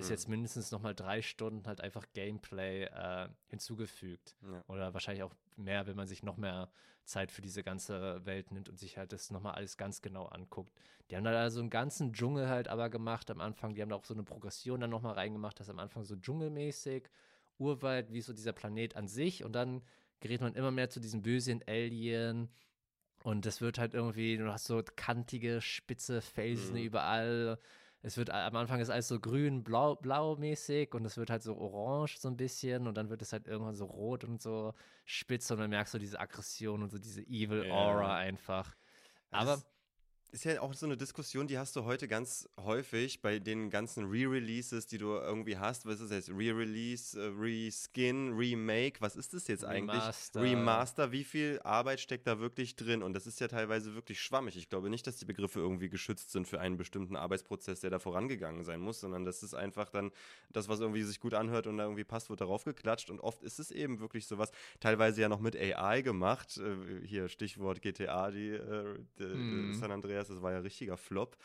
ist hm. jetzt mindestens nochmal drei Stunden halt einfach Gameplay äh, hinzugefügt. Ja. Oder wahrscheinlich auch mehr, wenn man sich noch mehr Zeit für diese ganze Welt nimmt und sich halt das nochmal alles ganz genau anguckt. Die haben da also einen ganzen Dschungel halt aber gemacht am Anfang. Die haben da auch so eine Progression dann nochmal reingemacht, dass am Anfang so dschungelmäßig, Urwald, wie so dieser Planet an sich und dann gerät man immer mehr zu diesem bösen Alien. Und das wird halt irgendwie, du hast so kantige, spitze Felsen mhm. überall. Es wird am Anfang ist alles so grün, blau, blau mäßig und es wird halt so orange so ein bisschen und dann wird es halt irgendwann so rot und so spitz und dann merkst du diese Aggression und so diese Evil Aura ja. einfach. Aber das ist ja auch so eine Diskussion, die hast du heute ganz häufig bei den ganzen Re-Releases, die du irgendwie hast. Was ist das jetzt? Re-Release, äh, Reskin, Remake? Was ist das jetzt eigentlich? Remaster. Remaster. Wie viel Arbeit steckt da wirklich drin? Und das ist ja teilweise wirklich schwammig. Ich glaube nicht, dass die Begriffe irgendwie geschützt sind für einen bestimmten Arbeitsprozess, der da vorangegangen sein muss, sondern das ist einfach dann das, was irgendwie sich gut anhört und da irgendwie passt, wird darauf geklatscht. Und oft ist es eben wirklich sowas, teilweise ja noch mit AI gemacht. Äh, hier Stichwort GTA, die, äh, die mm. San Andreas Andreas, das war ja richtiger Flop.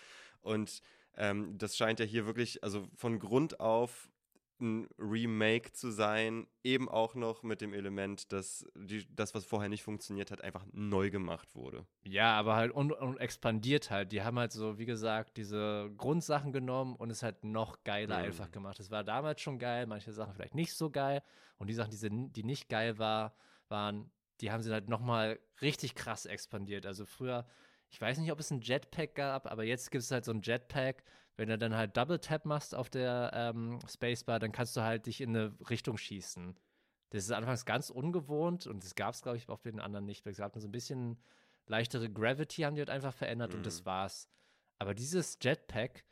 Und ähm, das scheint ja hier wirklich, also von Grund auf ein Remake zu sein, eben auch noch mit dem Element, dass die, das, was vorher nicht funktioniert hat, einfach neu gemacht wurde. Ja, aber halt und, und expandiert halt. Die haben halt so, wie gesagt, diese Grundsachen genommen und es halt noch geiler mhm. einfach gemacht. Es war damals schon geil, manche Sachen vielleicht nicht so geil und die Sachen, die, die nicht geil war, waren, die haben sie halt nochmal richtig krass expandiert. Also früher ich weiß nicht, ob es ein Jetpack gab, aber jetzt gibt es halt so ein Jetpack. Wenn du dann halt Double Tap machst auf der ähm, Spacebar, dann kannst du halt dich in eine Richtung schießen. Das ist anfangs ganz ungewohnt und das gab es, glaube ich, auf den anderen nicht. Es gab so ein bisschen leichtere Gravity, haben die halt einfach verändert mhm. und das mhm. war's. Aber dieses Jetpack,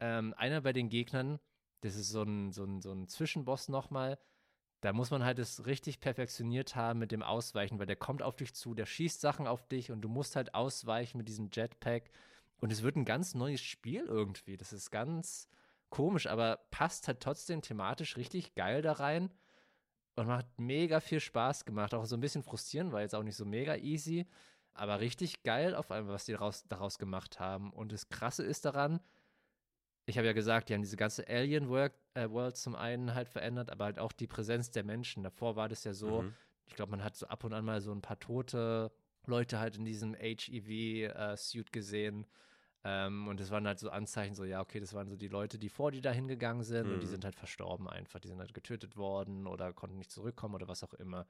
ähm, einer bei den Gegnern, das ist so ein, so ein, so ein Zwischenboss nochmal, da muss man halt es richtig perfektioniert haben mit dem Ausweichen, weil der kommt auf dich zu, der schießt Sachen auf dich und du musst halt ausweichen mit diesem Jetpack. Und es wird ein ganz neues Spiel irgendwie. Das ist ganz komisch, aber passt halt trotzdem thematisch richtig geil da rein und macht mega viel Spaß gemacht. Auch so ein bisschen frustrierend, weil jetzt auch nicht so mega easy, aber richtig geil auf einmal, was die daraus, daraus gemacht haben. Und das Krasse ist daran, ich habe ja gesagt, die haben diese ganze Alien World, äh, World zum einen halt verändert, aber halt auch die Präsenz der Menschen. Davor war das ja so, mhm. ich glaube, man hat so ab und an mal so ein paar tote Leute halt in diesem HEV-Suit äh, gesehen. Ähm, und das waren halt so Anzeichen, so, ja, okay, das waren so die Leute, die vor dir da hingegangen sind mhm. und die mhm. sind halt verstorben einfach. Die sind halt getötet worden oder konnten nicht zurückkommen oder was auch immer.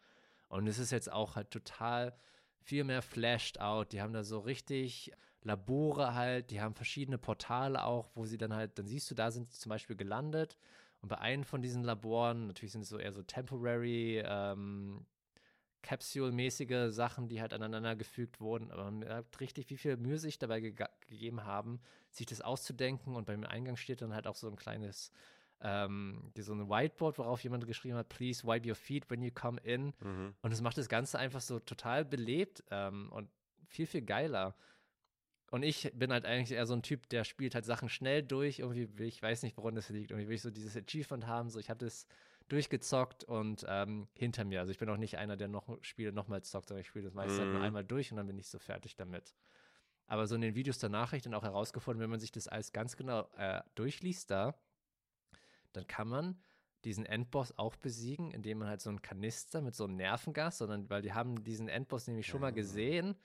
Und es ist jetzt auch halt total viel mehr flashed out. Die haben da so richtig Labore halt, die haben verschiedene Portale auch, wo sie dann halt, dann siehst du, da sind sie zum Beispiel gelandet. Und bei einem von diesen Laboren, natürlich sind es so eher so temporary, ähm, Capsule-mäßige Sachen, die halt aneinander gefügt wurden. Aber man merkt richtig, wie viel Mühe sich dabei ge gegeben haben, sich das auszudenken. Und beim Eingang steht dann halt auch so ein kleines, ähm, so ein Whiteboard, worauf jemand geschrieben hat, please wipe your feet when you come in. Mhm. Und es macht das Ganze einfach so total belebt ähm, und viel, viel geiler. Und ich bin halt eigentlich eher so ein Typ, der spielt halt Sachen schnell durch. Irgendwie, ich weiß nicht, woran das liegt. Irgendwie will ich so dieses Achievement haben. So, ich habe das durchgezockt und ähm, hinter mir. Also ich bin auch nicht einer, der noch Spiele nochmal zockt, sondern ich spiele das meistens mhm. halt nur mhm. einmal durch und dann bin ich so fertig damit. Aber so in den Videos danach habe ich dann auch herausgefunden, wenn man sich das alles ganz genau äh, durchliest da, dann kann man diesen Endboss auch besiegen, indem man halt so einen Kanister mit so einem Nervengas, sondern weil die haben diesen Endboss nämlich schon mal gesehen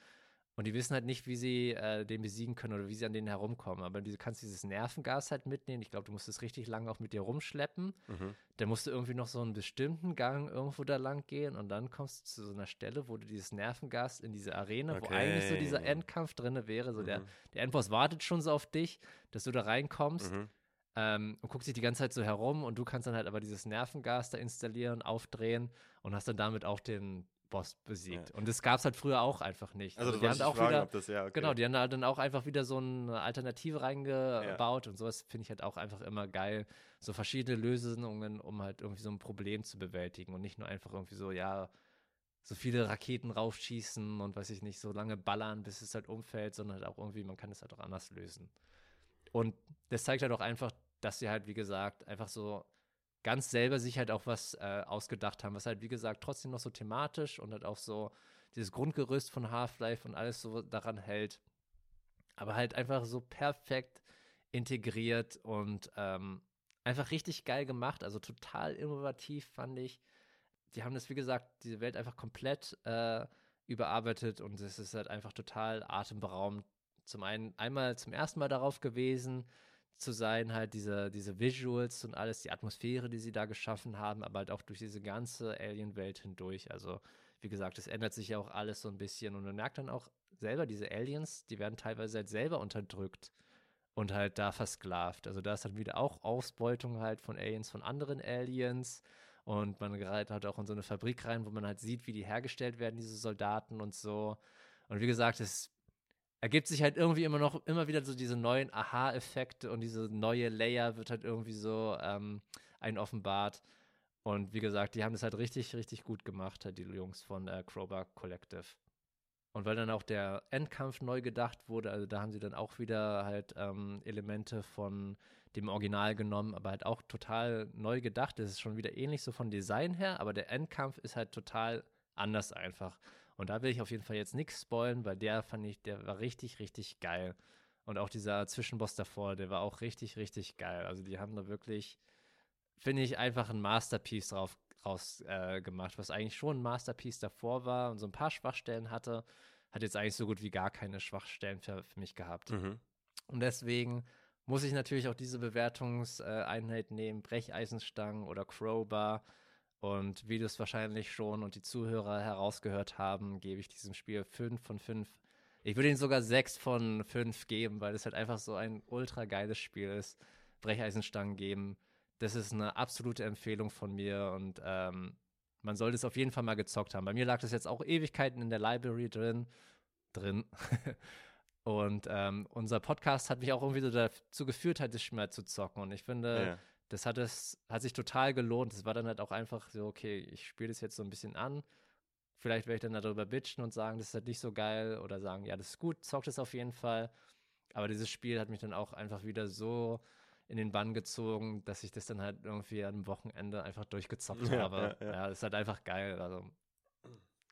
und die wissen halt nicht, wie sie äh, den besiegen können oder wie sie an denen herumkommen. Aber du kannst dieses Nervengas halt mitnehmen. Ich glaube, du musst es richtig lange auch mit dir rumschleppen. Mhm. Dann musst du irgendwie noch so einen bestimmten Gang irgendwo da lang gehen und dann kommst du zu so einer Stelle, wo du dieses Nervengas in diese Arena, okay. wo eigentlich so dieser Endkampf drin wäre. So mhm. der, der Endboss wartet schon so auf dich, dass du da reinkommst. Mhm. Ähm, und guckt sich die ganze Zeit so herum und du kannst dann halt aber dieses Nervengas da installieren, aufdrehen und hast dann damit auch den, Boss besiegt. Ja. Und das gab es halt früher auch einfach nicht. Also, also die haben auch fragen, wieder, das, ja, okay. genau, die haben da dann auch einfach wieder so eine Alternative reingebaut ja. und sowas finde ich halt auch einfach immer geil. So verschiedene Lösungen, um halt irgendwie so ein Problem zu bewältigen und nicht nur einfach irgendwie so, ja, so viele Raketen raufschießen und weiß ich nicht, so lange ballern, bis es halt umfällt, sondern halt auch irgendwie, man kann es halt auch anders lösen. Und das zeigt halt auch einfach, dass sie halt, wie gesagt, einfach so ganz selber sich halt auch was äh, ausgedacht haben, was halt, wie gesagt, trotzdem noch so thematisch und halt auch so dieses Grundgerüst von Half-Life und alles so daran hält. Aber halt einfach so perfekt integriert und ähm, einfach richtig geil gemacht. Also total innovativ, fand ich. Die haben das, wie gesagt, diese Welt einfach komplett äh, überarbeitet und es ist halt einfach total atemberaubend. Zum einen einmal zum ersten Mal darauf gewesen, zu sein, halt diese, diese Visuals und alles, die Atmosphäre, die sie da geschaffen haben, aber halt auch durch diese ganze Alien-Welt hindurch. Also, wie gesagt, es ändert sich ja auch alles so ein bisschen und man merkt dann auch selber, diese Aliens, die werden teilweise halt selber unterdrückt und halt da versklavt. Also da ist dann wieder auch Ausbeutung halt von Aliens von anderen Aliens und man gerät halt auch in so eine Fabrik rein, wo man halt sieht, wie die hergestellt werden, diese Soldaten und so. Und wie gesagt, es ergibt sich halt irgendwie immer noch, immer wieder so diese neuen Aha-Effekte und diese neue Layer wird halt irgendwie so ähm, ein offenbart. Und wie gesagt, die haben das halt richtig, richtig gut gemacht, halt die Jungs von äh, Crowbar Collective. Und weil dann auch der Endkampf neu gedacht wurde, also da haben sie dann auch wieder halt ähm, Elemente von dem Original genommen, aber halt auch total neu gedacht. Das ist schon wieder ähnlich so von Design her, aber der Endkampf ist halt total anders einfach. Und da will ich auf jeden Fall jetzt nichts spoilen, weil der fand ich, der war richtig, richtig geil. Und auch dieser Zwischenboss davor, der war auch richtig, richtig geil. Also die haben da wirklich, finde ich, einfach ein Masterpiece drauf raus äh, gemacht, was eigentlich schon ein Masterpiece davor war und so ein paar Schwachstellen hatte, hat jetzt eigentlich so gut wie gar keine Schwachstellen für, für mich gehabt. Mhm. Und deswegen muss ich natürlich auch diese Bewertungseinheit nehmen, Brecheisenstangen oder Crowbar. Und wie du es wahrscheinlich schon und die Zuhörer herausgehört haben, gebe ich diesem Spiel 5 von 5 Ich würde ihm sogar sechs von fünf geben, weil es halt einfach so ein ultra geiles Spiel ist. Brecheisenstangen geben. Das ist eine absolute Empfehlung von mir und ähm, man sollte es auf jeden Fall mal gezockt haben. Bei mir lag das jetzt auch Ewigkeiten in der Library drin. Drin. und ähm, unser Podcast hat mich auch irgendwie so dazu geführt, halt das Spiel mal zu zocken. Und ich finde, ja. Das hat es, hat sich total gelohnt. Es war dann halt auch einfach so, okay, ich spiele das jetzt so ein bisschen an. Vielleicht werde ich dann darüber bitchen und sagen, das ist halt nicht so geil oder sagen, ja, das ist gut, zockt es auf jeden Fall. Aber dieses Spiel hat mich dann auch einfach wieder so in den Bann gezogen, dass ich das dann halt irgendwie am Wochenende einfach durchgezockt ja, habe. Ja, ja. ja, ist halt einfach geil. Also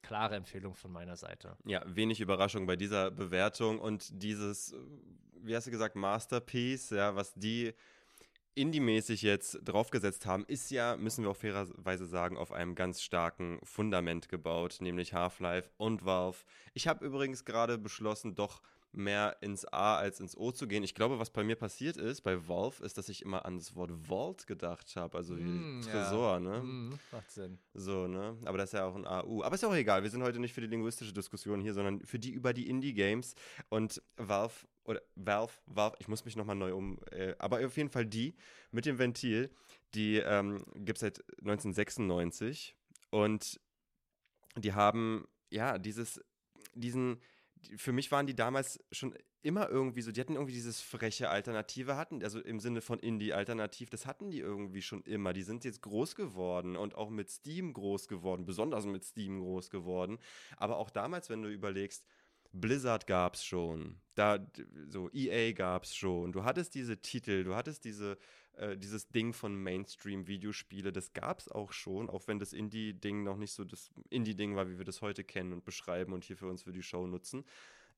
klare Empfehlung von meiner Seite. Ja, wenig Überraschung bei dieser Bewertung und dieses, wie hast du gesagt, Masterpiece, ja, was die Indie-mäßig jetzt draufgesetzt haben, ist ja, müssen wir auch fairerweise sagen, auf einem ganz starken Fundament gebaut, nämlich Half-Life und Valve. Ich habe übrigens gerade beschlossen, doch mehr ins A als ins O zu gehen. Ich glaube, was bei mir passiert ist, bei Valve, ist, dass ich immer an das Wort Vault gedacht habe, also wie mm, Tresor, ja. ne? Mm, macht Sinn. So, ne? Aber das ist ja auch ein AU. Aber ist ja auch egal, wir sind heute nicht für die linguistische Diskussion hier, sondern für die über die Indie-Games. Und Valve, oder Valve, Valve, ich muss mich nochmal neu um, äh, aber auf jeden Fall die mit dem Ventil, die ähm, gibt es seit 1996 und die haben, ja, dieses, diesen für mich waren die damals schon immer irgendwie so, die hatten irgendwie dieses freche Alternative, hatten, also im Sinne von Indie-Alternativ, das hatten die irgendwie schon immer. Die sind jetzt groß geworden und auch mit Steam groß geworden, besonders mit Steam groß geworden. Aber auch damals, wenn du überlegst, Blizzard gab es schon, da so EA gab es schon. Du hattest diese Titel, du hattest diese äh, dieses Ding von Mainstream-Videospiele, das gab es auch schon, auch wenn das Indie-Ding noch nicht so das Indie-Ding war, wie wir das heute kennen und beschreiben und hier für uns für die Show nutzen.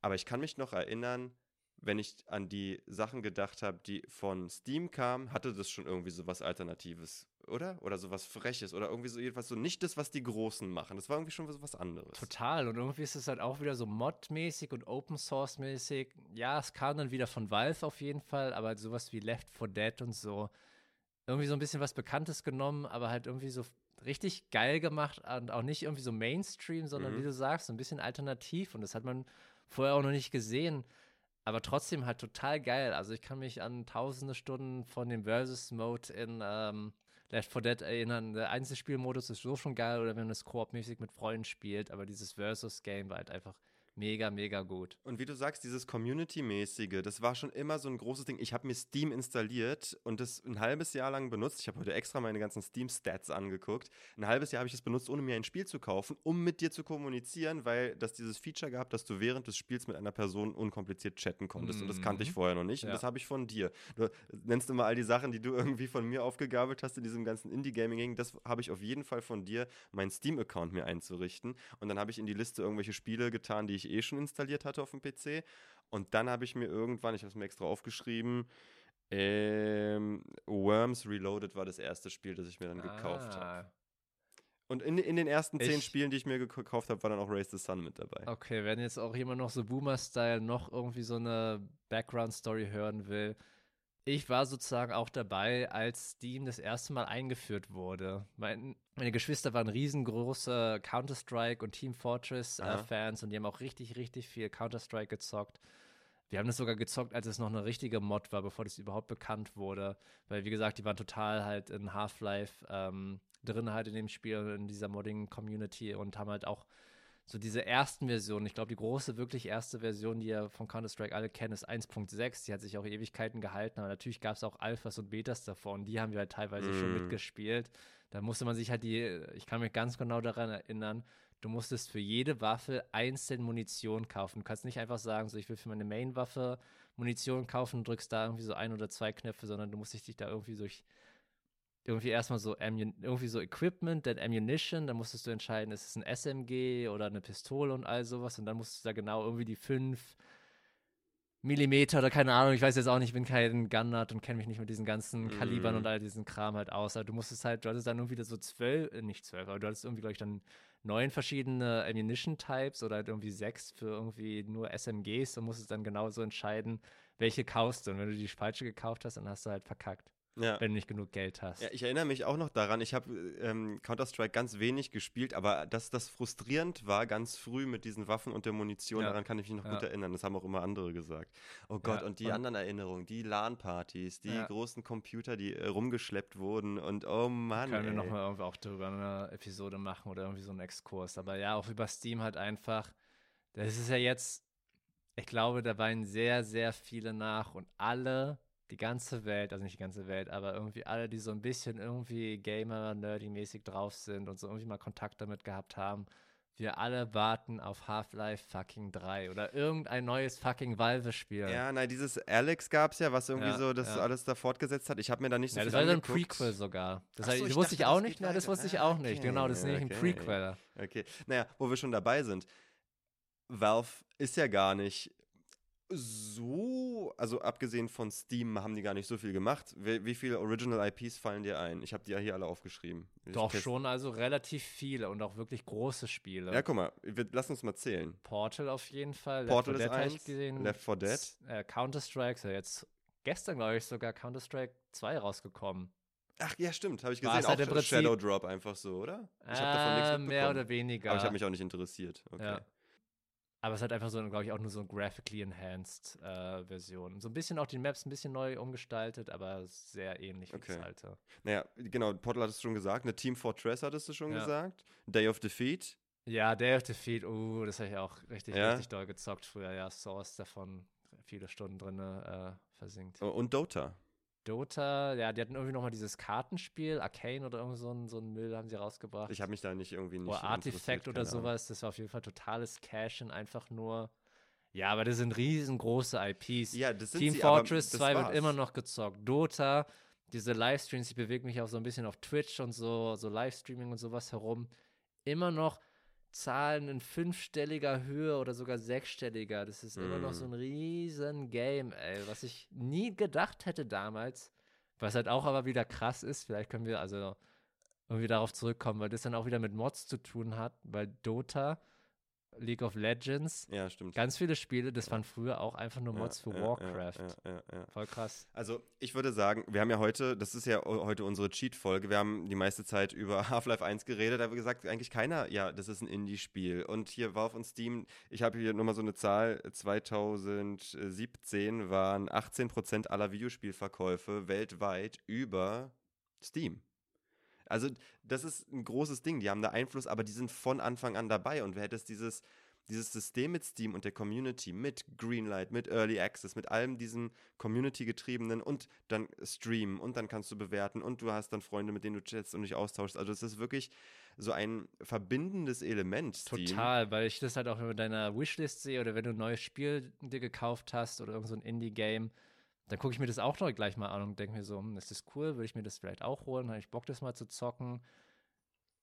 Aber ich kann mich noch erinnern, wenn ich an die Sachen gedacht habe, die von Steam kamen, hatte das schon irgendwie so was Alternatives, oder? Oder so was Freches oder irgendwie so jedenfalls so nicht das, was die Großen machen. Das war irgendwie schon so was anderes. Total. Und irgendwie ist es halt auch wieder so Mod-mäßig und Open Source-mäßig. Ja, es kam dann wieder von Valve auf jeden Fall, aber sowas wie Left 4 Dead und so. Irgendwie so ein bisschen was Bekanntes genommen, aber halt irgendwie so richtig geil gemacht und auch nicht irgendwie so Mainstream, sondern mhm. wie du sagst, so ein bisschen alternativ. Und das hat man vorher auch noch nicht gesehen aber trotzdem halt total geil. Also ich kann mich an tausende Stunden von dem Versus-Mode in ähm, Left 4 Dead erinnern. Der Einzelspielmodus ist so schon geil oder wenn man es koop-mäßig mit Freunden spielt, aber dieses Versus-Game war halt einfach mega, mega gut. Und wie du sagst, dieses Community-mäßige, das war schon immer so ein großes Ding. Ich habe mir Steam installiert und das ein halbes Jahr lang benutzt. Ich habe heute extra meine ganzen Steam-Stats angeguckt. Ein halbes Jahr habe ich es benutzt, ohne mir ein Spiel zu kaufen, um mit dir zu kommunizieren, weil das dieses Feature gab, dass du während des Spiels mit einer Person unkompliziert chatten konntest. Mhm. Und das kannte ich mhm. vorher noch nicht. Ja. Und das habe ich von dir. Du nennst immer all die Sachen, die du irgendwie von mir aufgegabelt hast in diesem ganzen Indie-Gaming. Das habe ich auf jeden Fall von dir, meinen Steam-Account mir einzurichten. Und dann habe ich in die Liste irgendwelche Spiele getan, die ich ich eh schon installiert hatte auf dem PC. Und dann habe ich mir irgendwann, ich habe es mir extra aufgeschrieben, ähm, Worms Reloaded war das erste Spiel, das ich mir dann ah. gekauft habe. Und in, in den ersten zehn ich, Spielen, die ich mir gekauft habe, war dann auch Race the Sun mit dabei. Okay, wenn jetzt auch jemand noch so Boomer-Style noch irgendwie so eine Background-Story hören will, ich war sozusagen auch dabei, als Steam das erste Mal eingeführt wurde. Mein, meine Geschwister waren riesengroße Counter-Strike und Team Fortress-Fans äh, und die haben auch richtig, richtig viel Counter-Strike gezockt. Wir haben das sogar gezockt, als es noch eine richtige Mod war, bevor das überhaupt bekannt wurde. Weil, wie gesagt, die waren total halt in Half-Life ähm, drin halt in dem Spiel, in dieser Modding-Community und haben halt auch so diese ersten Versionen, ich glaube, die große, wirklich erste Version, die ihr von Counter-Strike alle kennt, ist 1.6. Die hat sich auch Ewigkeiten gehalten, aber natürlich gab es auch Alphas und Betas davon. die haben wir halt teilweise mm. schon mitgespielt. Da musste man sich halt die, ich kann mich ganz genau daran erinnern, du musstest für jede Waffe einzeln Munition kaufen. Du kannst nicht einfach sagen, so ich will für meine Main-Waffe Munition kaufen und drückst da irgendwie so ein oder zwei Knöpfe, sondern du musstest dich da irgendwie durch irgendwie erstmal so irgendwie so Equipment, dann Ammunition, dann musstest du entscheiden, ist es ein SMG oder eine Pistole und all sowas und dann musstest du da genau irgendwie die fünf Millimeter oder keine Ahnung, ich weiß jetzt auch nicht, ich bin kein Gunnut und kenne mich nicht mit diesen ganzen Kalibern mm. und all diesen Kram halt aus. Aber du musstest halt, du hattest dann irgendwie so zwölf, äh, nicht zwölf, aber du hattest irgendwie, glaube ich, dann neun verschiedene Ammunition-Types oder halt irgendwie sechs für irgendwie nur SMGs und musstest dann genau so entscheiden, welche kaufst du. Und wenn du die falsche gekauft hast, dann hast du halt verkackt. Ja. wenn du nicht genug Geld hast. Ja, ich erinnere mich auch noch daran, ich habe ähm, Counter-Strike ganz wenig gespielt, aber dass das frustrierend war, ganz früh mit diesen Waffen und der Munition, ja. daran kann ich mich noch gut erinnern. Das haben auch immer andere gesagt. Oh Gott, und die und anderen Erinnerungen, die LAN-Partys, die großen Computer, die äh, rumgeschleppt wurden und oh Mann. Können wir nochmal irgendwie auch darüber eine Episode machen oder irgendwie so einen Exkurs. Aber ja, auch über Steam halt einfach. Das ist ja jetzt ich glaube, da weinen sehr, sehr viele nach und alle, die ganze Welt, also nicht die ganze Welt, aber irgendwie alle, die so ein bisschen irgendwie Gamer, Nerdy-mäßig drauf sind und so irgendwie mal Kontakt damit gehabt haben, wir alle warten auf Half-Life fucking 3 oder irgendein neues fucking Valve-Spiel. Ja, nein, dieses Alex gab es ja, was irgendwie ja, so das ja. alles da fortgesetzt hat. Ich habe mir da nicht so ja, viel Das war so ein Prequel sogar. Das, so, heißt, ich wusste dachte, ich auch nicht, nein, das wusste ich auch nicht. Genau, das ist nämlich okay. ein Prequel. Okay, naja, wo wir schon dabei sind. Valve ist ja gar nicht so, also abgesehen von Steam haben die gar nicht so viel gemacht. Wie, wie viele Original IPs fallen dir ein? Ich habe die ja hier alle aufgeschrieben. Doch schon, also relativ viele und auch wirklich große Spiele. Ja, guck mal, wir, lass uns mal zählen. Portal auf jeden Fall. Portal Left ist eins, gesehen. Left 4 Dead. Äh, Counter-Strike, so jetzt gestern, glaube ich, sogar Counter-Strike 2 rausgekommen. Ach ja, stimmt, habe ich gesehen. Halt auch Shadow Drop einfach so, oder? Ich habe davon nichts mitbekommen. Mehr oder weniger. Aber ich habe mich auch nicht interessiert. Okay. Ja. Aber es hat einfach so, glaube ich, auch nur so eine graphically enhanced äh, Version. So ein bisschen auch die Maps ein bisschen neu umgestaltet, aber sehr ähnlich wie okay. das alte. Naja, genau, Portal hattest du schon gesagt. Eine Team Fortress hattest du schon ja. gesagt. Day of Defeat. Ja, Day of Defeat, uh, das habe ich auch richtig, ja? richtig doll gezockt früher. Ja, Source davon viele Stunden drin äh, versinkt. Und Dota. Dota, ja, die hatten irgendwie nochmal dieses Kartenspiel, Arcane oder irgend so ein, so ein Müll haben sie rausgebracht. Ich habe mich da nicht irgendwie nicht Oder Artifact oder sowas, das war auf jeden Fall totales Cashen, einfach nur. Ja, aber das sind riesengroße IPs. Ja, das sind Team sie, Fortress 2 wird immer noch gezockt. Dota, diese Livestreams, ich bewege mich auch so ein bisschen auf Twitch und so, so Livestreaming und sowas herum. Immer noch Zahlen in fünfstelliger Höhe oder sogar sechsstelliger. Das ist mm. immer noch so mhm. ein riesen Game, ey, was ich nie gedacht hätte damals. Was halt auch aber wieder krass ist. Vielleicht können wir also irgendwie darauf zurückkommen, weil das dann auch wieder mit Mods zu tun hat, weil Dota League of Legends. Ja, stimmt. Ganz viele Spiele, das waren früher auch einfach nur Mods ja, für ja, Warcraft. Ja, Voll krass. Also, ich würde sagen, wir haben ja heute, das ist ja heute unsere Cheat-Folge, wir haben die meiste Zeit über Half-Life 1 geredet, da haben wir gesagt, eigentlich keiner, ja, das ist ein Indie-Spiel. Und hier Valve und Steam, ich habe hier nochmal so eine Zahl, 2017 waren 18% aller Videospielverkäufe weltweit über Steam. Also, das ist ein großes Ding. Die haben da Einfluss, aber die sind von Anfang an dabei. Und wer hätte es dieses, dieses System mit Steam und der Community, mit Greenlight, mit Early Access, mit allem diesem Community-getriebenen und dann streamen und dann kannst du bewerten und du hast dann Freunde, mit denen du chattest und dich austauschst. Also, es ist wirklich so ein verbindendes Element. Steam. Total, weil ich das halt auch in deiner Wishlist sehe oder wenn du ein neues Spiel dir gekauft hast oder irgend so Indie-Game dann gucke ich mir das auch noch gleich mal an und denke mir so, hm, ist das cool, würde ich mir das vielleicht auch holen, habe ich Bock, das mal zu zocken.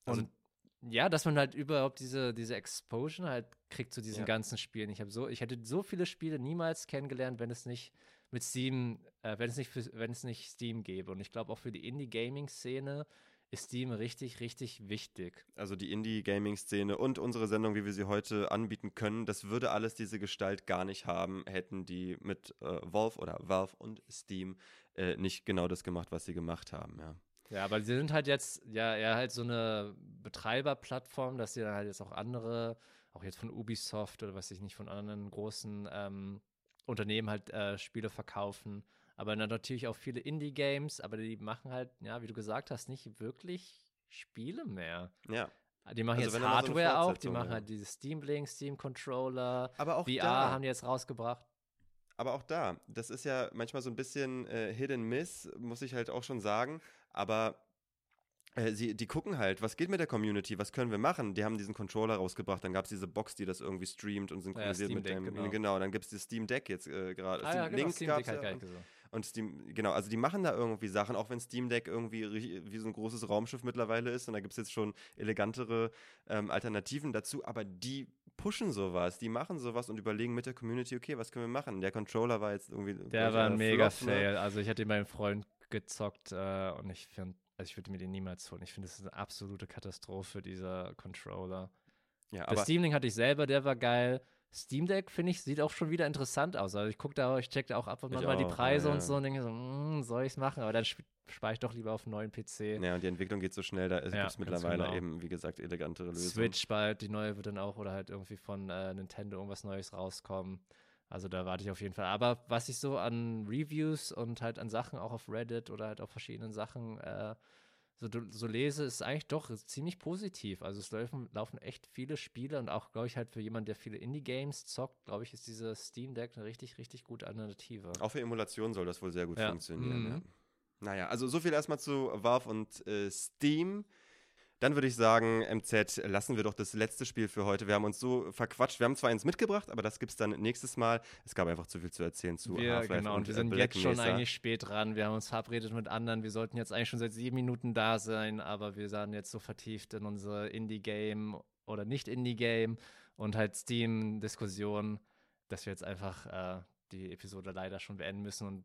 Also und also, ja, dass man halt überhaupt diese, diese Exposure halt kriegt zu diesen ja. ganzen Spielen. Ich habe so, ich hätte so viele Spiele niemals kennengelernt, wenn es nicht mit Steam, äh, wenn es nicht für, wenn es nicht Steam gäbe. Und ich glaube auch für die Indie-Gaming-Szene ist Steam richtig, richtig wichtig. Also die Indie-Gaming-Szene und unsere Sendung, wie wir sie heute anbieten können, das würde alles diese Gestalt gar nicht haben, hätten die mit äh, Valve oder Valve und Steam äh, nicht genau das gemacht, was sie gemacht haben, ja. Ja, aber sie sind halt jetzt ja eher halt so eine Betreiberplattform, dass sie dann halt jetzt auch andere, auch jetzt von Ubisoft oder was ich nicht, von anderen großen ähm, Unternehmen halt äh, Spiele verkaufen aber natürlich auch viele Indie-Games, aber die machen halt, ja, wie du gesagt hast, nicht wirklich Spiele mehr. Ja. Die machen also jetzt Hardware so auch, die machen ja. halt diese Steam Link, Steam Controller, aber auch VR da, haben die jetzt rausgebracht. Aber auch da, das ist ja manchmal so ein bisschen äh, Hit and Miss, muss ich halt auch schon sagen. Aber äh, sie, die gucken halt, was geht mit der Community, was können wir machen? Die haben diesen Controller rausgebracht, dann gab es diese Box, die das irgendwie streamt und synchronisiert ja, mit dem. Genau. genau, dann gibt es das Steam Deck jetzt äh, gerade. Ah, Steam ja, genau, Link gab es ja. Und Steam, genau, also die machen da irgendwie Sachen, auch wenn Steam Deck irgendwie wie so ein großes Raumschiff mittlerweile ist und da gibt es jetzt schon elegantere ähm, Alternativen dazu, aber die pushen sowas, die machen sowas und überlegen mit der Community, okay, was können wir machen? Der Controller war jetzt irgendwie. Der war ein mega ne? Fail. Also ich hatte ihn meinem Freund gezockt äh, und ich finde also ich würde mir den niemals holen. Ich finde, das ist eine absolute Katastrophe, dieser Controller. Ja, aber Steam Link hatte ich selber, der war geil. Steam Deck, finde ich, sieht auch schon wieder interessant aus. Also ich gucke da, ich check da auch ab und mal die Preise ja, und so und denke so, mm, soll ich es machen? Aber dann spare ich doch lieber auf einen neuen PC. Ja, und die Entwicklung geht so schnell, da gibt es mittlerweile genau. eben, wie gesagt, elegantere Lösungen. Switch bald, die neue wird dann auch, oder halt irgendwie von äh, Nintendo irgendwas Neues rauskommen. Also da warte ich auf jeden Fall. Aber was ich so an Reviews und halt an Sachen auch auf Reddit oder halt auf verschiedenen Sachen äh, so, so lese, ist eigentlich doch ziemlich positiv. Also es laufen, laufen echt viele Spiele und auch, glaube ich, halt für jemanden, der viele Indie-Games zockt, glaube ich, ist diese Steam Deck eine richtig, richtig gute Alternative. Auch für Emulation soll das wohl sehr gut ja. funktionieren. Mhm. Ja. Naja, also so viel erstmal zu Valve und äh, Steam. Dann würde ich sagen, MZ, lassen wir doch das letzte Spiel für heute. Wir haben uns so verquatscht. Wir haben zwar eins mitgebracht, aber das gibt es dann nächstes Mal. Es gab einfach zu viel zu erzählen zu wir, Half-Life Genau, und wir sind Black jetzt schon Mesa. eigentlich spät dran. Wir haben uns verabredet mit anderen. Wir sollten jetzt eigentlich schon seit sieben Minuten da sein, aber wir sind jetzt so vertieft in unser Indie-Game oder nicht Indie-Game und halt Steam-Diskussion, dass wir jetzt einfach äh, die Episode leider schon beenden müssen und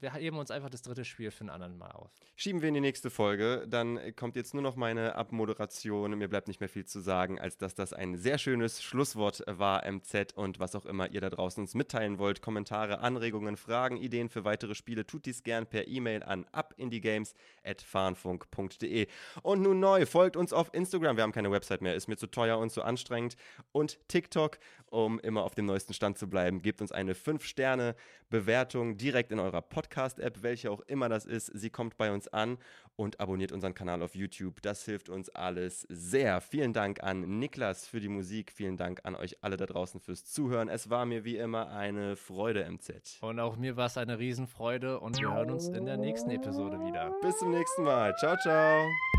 wir heben uns einfach das dritte Spiel für einen anderen Mal auf. Schieben wir in die nächste Folge. Dann kommt jetzt nur noch meine Abmoderation. Mir bleibt nicht mehr viel zu sagen, als dass das ein sehr schönes Schlusswort war, MZ. Und was auch immer ihr da draußen uns mitteilen wollt, Kommentare, Anregungen, Fragen, Ideen für weitere Spiele, tut dies gern per E-Mail an abindiegames.farnfunk.de. Und nun neu, folgt uns auf Instagram. Wir haben keine Website mehr, ist mir zu teuer und zu anstrengend. Und TikTok, um immer auf dem neuesten Stand zu bleiben. Gebt uns eine 5-Sterne-Bewertung direkt in eurer Podcast Podcast-App, welche auch immer das ist. Sie kommt bei uns an und abonniert unseren Kanal auf YouTube. Das hilft uns alles sehr. Vielen Dank an Niklas für die Musik. Vielen Dank an euch alle da draußen fürs Zuhören. Es war mir wie immer eine Freude, MZ. Und auch mir war es eine Riesenfreude und wir hören uns in der nächsten Episode wieder. Bis zum nächsten Mal. Ciao, ciao.